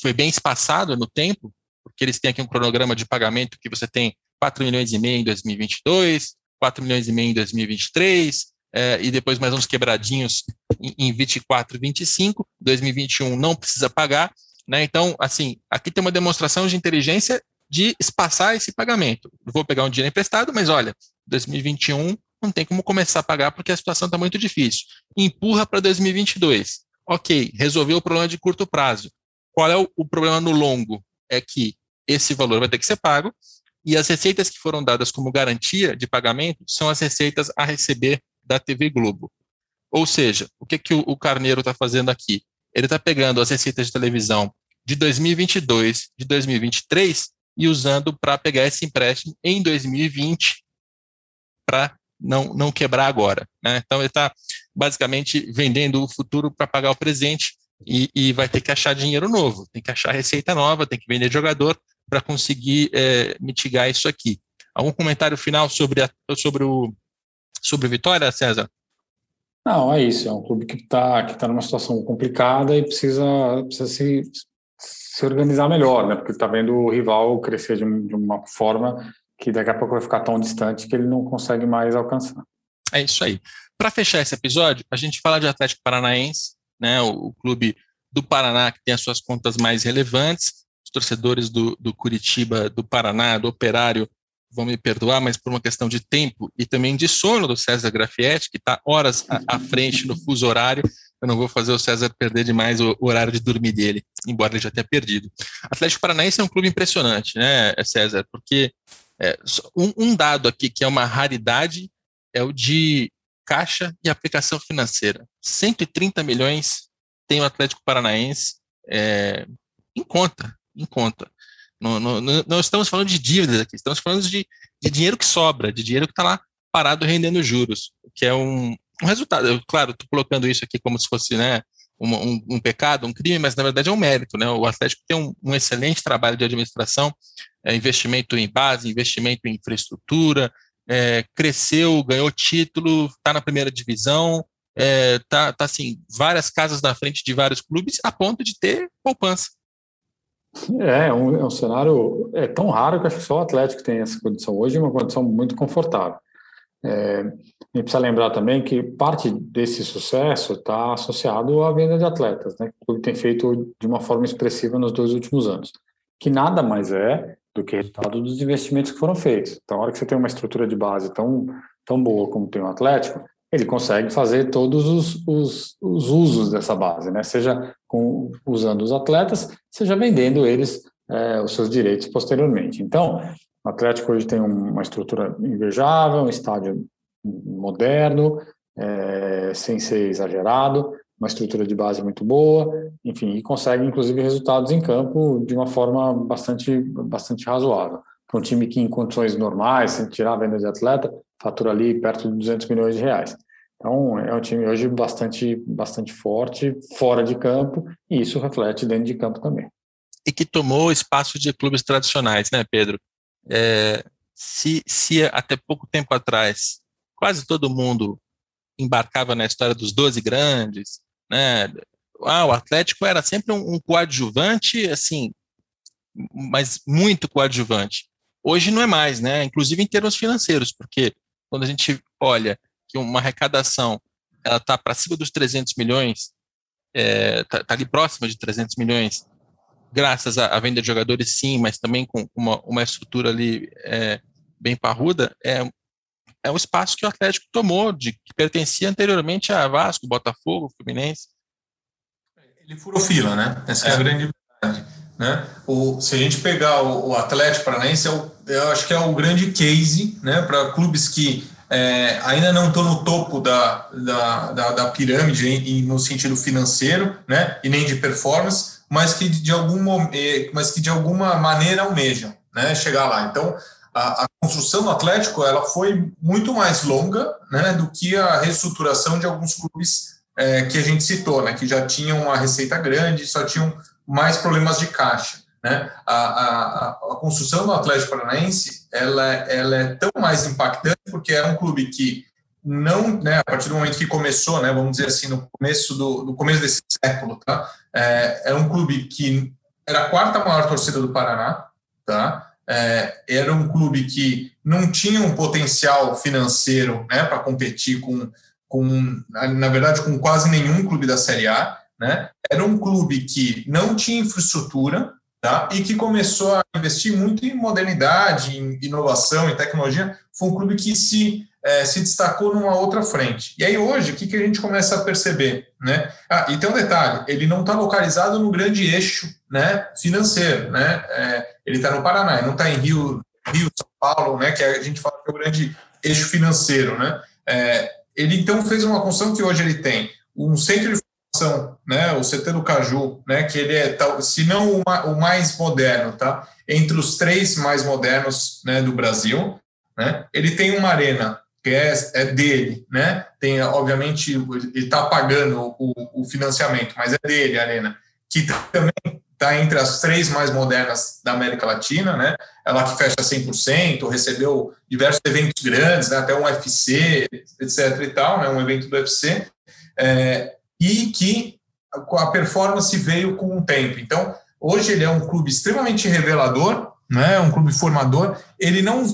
foi bem espaçado no tempo, porque eles têm aqui um cronograma de pagamento que você tem 4 milhões e meio em 2022, 4 milhões e meio em 2023, é, e depois mais uns quebradinhos em, em 24 e 25, 2021 não precisa pagar, né? Então, assim, aqui tem uma demonstração de inteligência de espaçar esse pagamento. Vou pegar um dinheiro emprestado, mas olha, 2021 não tem como começar a pagar porque a situação está muito difícil. Empurra para 2022. Ok, resolveu o problema de curto prazo. Qual é o, o problema no longo? É que esse valor vai ter que ser pago e as receitas que foram dadas como garantia de pagamento são as receitas a receber da TV Globo. Ou seja, o que, que o, o Carneiro está fazendo aqui? Ele está pegando as receitas de televisão de 2022, de 2023 e usando para pegar esse empréstimo em 2020 para não, não quebrar agora. Né? Então, ele está basicamente vendendo o futuro para pagar o presente e, e, vai ter que achar dinheiro novo, tem que achar receita nova, tem que vender jogador para conseguir é, mitigar isso aqui. Algum comentário final sobre, a, sobre, o, sobre o Vitória, César? Não, é isso. É um clube que está que tá numa situação complicada e precisa, precisa se, se organizar melhor, né? Porque está vendo o rival crescer de, um, de uma forma que daqui a pouco vai ficar tão distante que ele não consegue mais alcançar. É isso aí. Para fechar esse episódio, a gente fala de Atlético Paranaense, né? O, o clube do Paraná que tem as suas contas mais relevantes torcedores do, do Curitiba, do Paraná, do Operário, vão me perdoar, mas por uma questão de tempo e também de sono do César Grafietti, que está horas à, frente no fuso horário, eu não vou fazer o César perder demais o, o, horário de dormir dele, embora ele já tenha perdido. Atlético Paranaense é um clube impressionante, né, César? Porque é, um, um dado aqui que é uma raridade é o de caixa e aplicação financeira. 130 milhões tem o Atlético Paranaense é, em conta em conta. Não, não, não, estamos falando de dívidas aqui, estamos falando de, de dinheiro que sobra, de dinheiro que está lá parado rendendo juros, que é um, um resultado. Eu, claro, estou colocando isso aqui como se fosse né, um, um, um, pecado, um crime, mas na verdade é um mérito. Né? O Atlético tem um, um excelente trabalho de administração, é, investimento em base, investimento em infraestrutura, é, cresceu, ganhou título, está na primeira divisão, está é, tá, assim, várias casas na frente de vários clubes, a ponto de ter poupança. É, é, um, é um cenário é tão raro que acho que só o Atlético tem essa condição hoje, uma condição muito confortável. É, a gente precisa lembrar também que parte desse sucesso está associado à venda de atletas, né, que tem feito de uma forma expressiva nos dois últimos anos, que nada mais é do que resultado dos investimentos que foram feitos. Então, a hora que você tem uma estrutura de base tão, tão boa como tem o Atlético, ele consegue fazer todos os, os, os usos dessa base, né? seja com, usando os atletas, seja vendendo eles é, os seus direitos posteriormente. Então, o Atlético hoje tem uma estrutura invejável, um estádio moderno, é, sem ser exagerado, uma estrutura de base muito boa, enfim, e consegue inclusive resultados em campo de uma forma bastante, bastante razoável. Um time que em condições normais, sem tirar a venda de atleta, fatura ali perto de 200 milhões de reais. Então, é um time hoje bastante, bastante forte, fora de campo, e isso reflete dentro de campo também. E que tomou espaço de clubes tradicionais, né, Pedro? É, se, se até pouco tempo atrás quase todo mundo embarcava na história dos 12 grandes, né? Ah, o Atlético era sempre um, um coadjuvante, assim, mas muito coadjuvante. Hoje não é mais, né? Inclusive em termos financeiros, porque quando a gente olha que uma arrecadação ela está para cima dos 300 milhões, está é, tá, tá ali próxima de 300 milhões, graças à, à, venda de jogadores, sim, mas também com uma, uma estrutura ali é, bem parruda, é, é um espaço que o Atlético tomou, de, que pertencia anteriormente a Vasco, Botafogo, Fluminense. Ele furou fila, né? Essa é, é a grande verdade. Né? O, se a gente pegar o, o Atlético Paranaense, é o, eu acho que é o grande case né, para clubes que é, ainda não estou no topo da, da, da, da pirâmide em, no sentido financeiro, né, e nem de performance, mas que de, algum, é, mas que de alguma maneira almejam né, chegar lá. Então, a, a, construção do Atlético ela foi muito mais longa né, do que a reestruturação de alguns clubes é, que a gente citou, né, que já tinham uma receita grande, só tinham mais problemas de caixa. Né? A, a, a, construção do Atlético Paranaense ela, ela é tão mais impactante porque é um clube que não, né, a partir do momento que começou, né, vamos dizer assim, no começo do no começo desse século, tá? É, era um clube que era a quarta maior torcida do Paraná, tá? É, era um clube que não tinha um potencial financeiro, né, para competir com, com, na verdade, com quase nenhum clube da Série A, né? Era um clube que não tinha infraestrutura, tá? E que começou a investir muito em modernidade, em inovação, em tecnologia. Foi um clube que se é, se destacou numa outra frente. E aí hoje, o que, que a gente começa a perceber? Né? Ah, e tem um detalhe, ele não está localizado no grande eixo né, financeiro. Né? É, ele está no Paraná, não está em Rio, Rio, São Paulo, né, que a gente fala que é o grande eixo financeiro. Né? É, ele então fez uma construção que hoje ele tem um centro de formação, né, o CT do Caju, né, que ele é, se não o mais moderno, tá, entre os três mais modernos né, do Brasil. Né? Ele tem uma arena que é, é dele, né? Tem, obviamente, ele está pagando o, o, financiamento, mas é dele a arena, que também está entre as três mais modernas da América Latina, né? Ela que fecha 100%, recebeu diversos eventos grandes, né? até um UFC, etc. e tal, né? Um evento do UFC, é, e que a performance veio com o tempo. Então, hoje ele é um clube extremamente revelador, né? Um clube formador. Ele não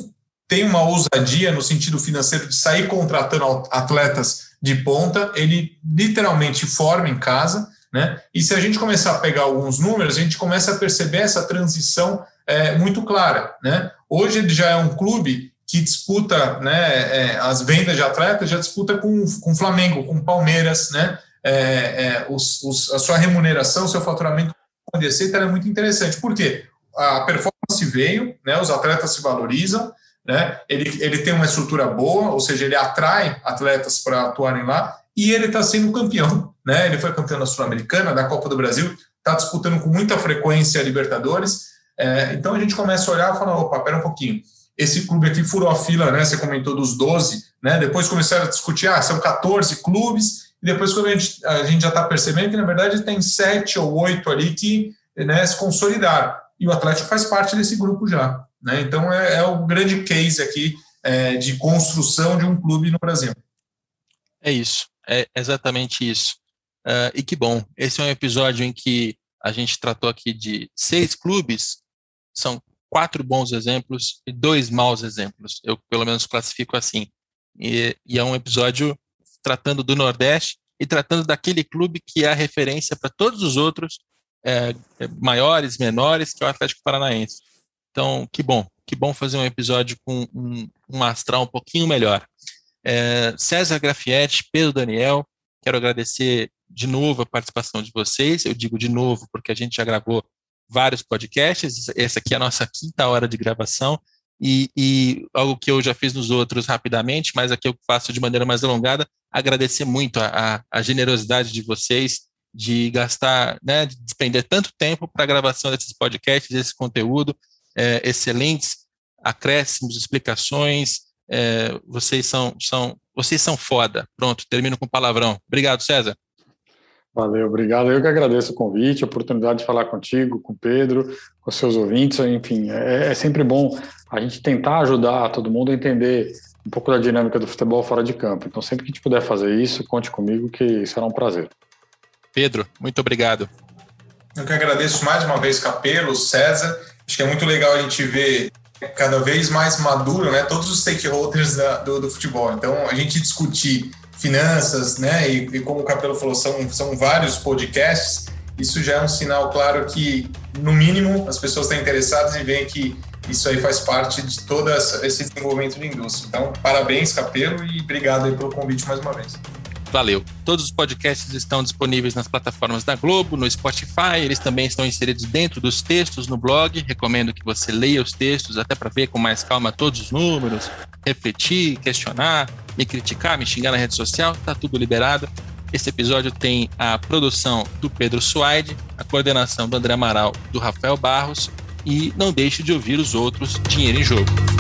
tem uma ousadia no sentido financeiro de sair contratando atletas de ponta, ele literalmente forma em casa, né? E se a gente começar a pegar alguns números, a gente começa a perceber essa transição é, muito clara, né? Hoje ele já é um clube que disputa, né, é, as vendas de atletas, já disputa com o Flamengo, com Palmeiras, né? É, é, os, os, a sua remuneração, seu faturamento de receita é muito interessante. Por quê? A performance veio, né, os atletas se valorizam, né? Ele, ele tem uma estrutura boa, ou seja, ele atrai atletas para atuarem lá e ele está sendo campeão. Né? Ele foi campeão da Sul-Americana, da Copa do Brasil, está disputando com muita frequência a Libertadores. É, então a gente começa a olhar e falar: opa, pera um pouquinho. Esse clube aqui furou a fila, né? Você comentou dos 12, né? Depois começaram a discutir, ah, são 14 clubes, e depois quando a gente, a gente já está percebendo que, na verdade, tem sete ou oito ali que né, se consolidaram. E o Atlético faz parte desse grupo já. Né? Então, é, é, o grande case aqui é, de construção de um clube no Brasil. É isso, é exatamente isso. Uh, e que bom, esse é um episódio em que a gente tratou aqui de seis clubes, são quatro bons exemplos e dois maus exemplos. Eu, pelo menos, classifico assim. E, e é um episódio tratando do Nordeste e tratando daquele clube que é a referência para todos os outros, é, maiores, menores, que é o Atlético Paranaense. Então, que bom, que bom fazer um episódio com um, um astral um pouquinho melhor. É, César Grafietti, Pedro Daniel, quero agradecer de novo a participação de vocês. Eu digo de novo porque a gente já gravou vários podcasts, essa aqui é a nossa quinta hora de gravação, e, e, algo que eu já fiz nos outros rapidamente, mas aqui eu faço de maneira mais alongada, agradecer muito a, a, a generosidade de vocês de gastar, né, de despender tanto tempo para a gravação desses podcasts, desse conteúdo, é, excelentes acréscimos, explicações. É, vocês são, são, vocês são foda. Pronto, termino com palavrão. Obrigado, César. Valeu, obrigado. Eu que agradeço o convite, a oportunidade de falar contigo, com o Pedro, com seus ouvintes. Enfim, é, é sempre bom a gente tentar ajudar todo mundo a entender um pouco da dinâmica do futebol fora de campo. Então, sempre que a gente puder fazer isso, conte comigo, que será um prazer. Pedro, muito obrigado. Eu que agradeço mais uma vez, Capelo, César, Acho que é muito legal a gente ver cada vez mais maduro, né, todos os stakeholders da, do, do, futebol. Então, a gente discutir finanças, né, e, e, como o Capelo falou, são, são vários podcasts, isso já é um sinal claro que, no mínimo, as pessoas estão interessadas e veem que isso aí faz parte de todo esse desenvolvimento de indústria. Então, parabéns, Capelo, e obrigado pelo convite mais uma vez. Valeu. Todos os podcasts estão disponíveis nas plataformas da Globo, no Spotify, eles também estão inseridos dentro dos textos no blog. Recomendo que você leia os textos até para ver com mais calma todos os números, refletir, questionar, me criticar, me xingar na rede social, tá tudo liberado. Esse episódio tem a produção do Pedro Suaide, a coordenação do André Amaral, do Rafael Barros e não deixe de ouvir os outros Dinheiro em Jogo.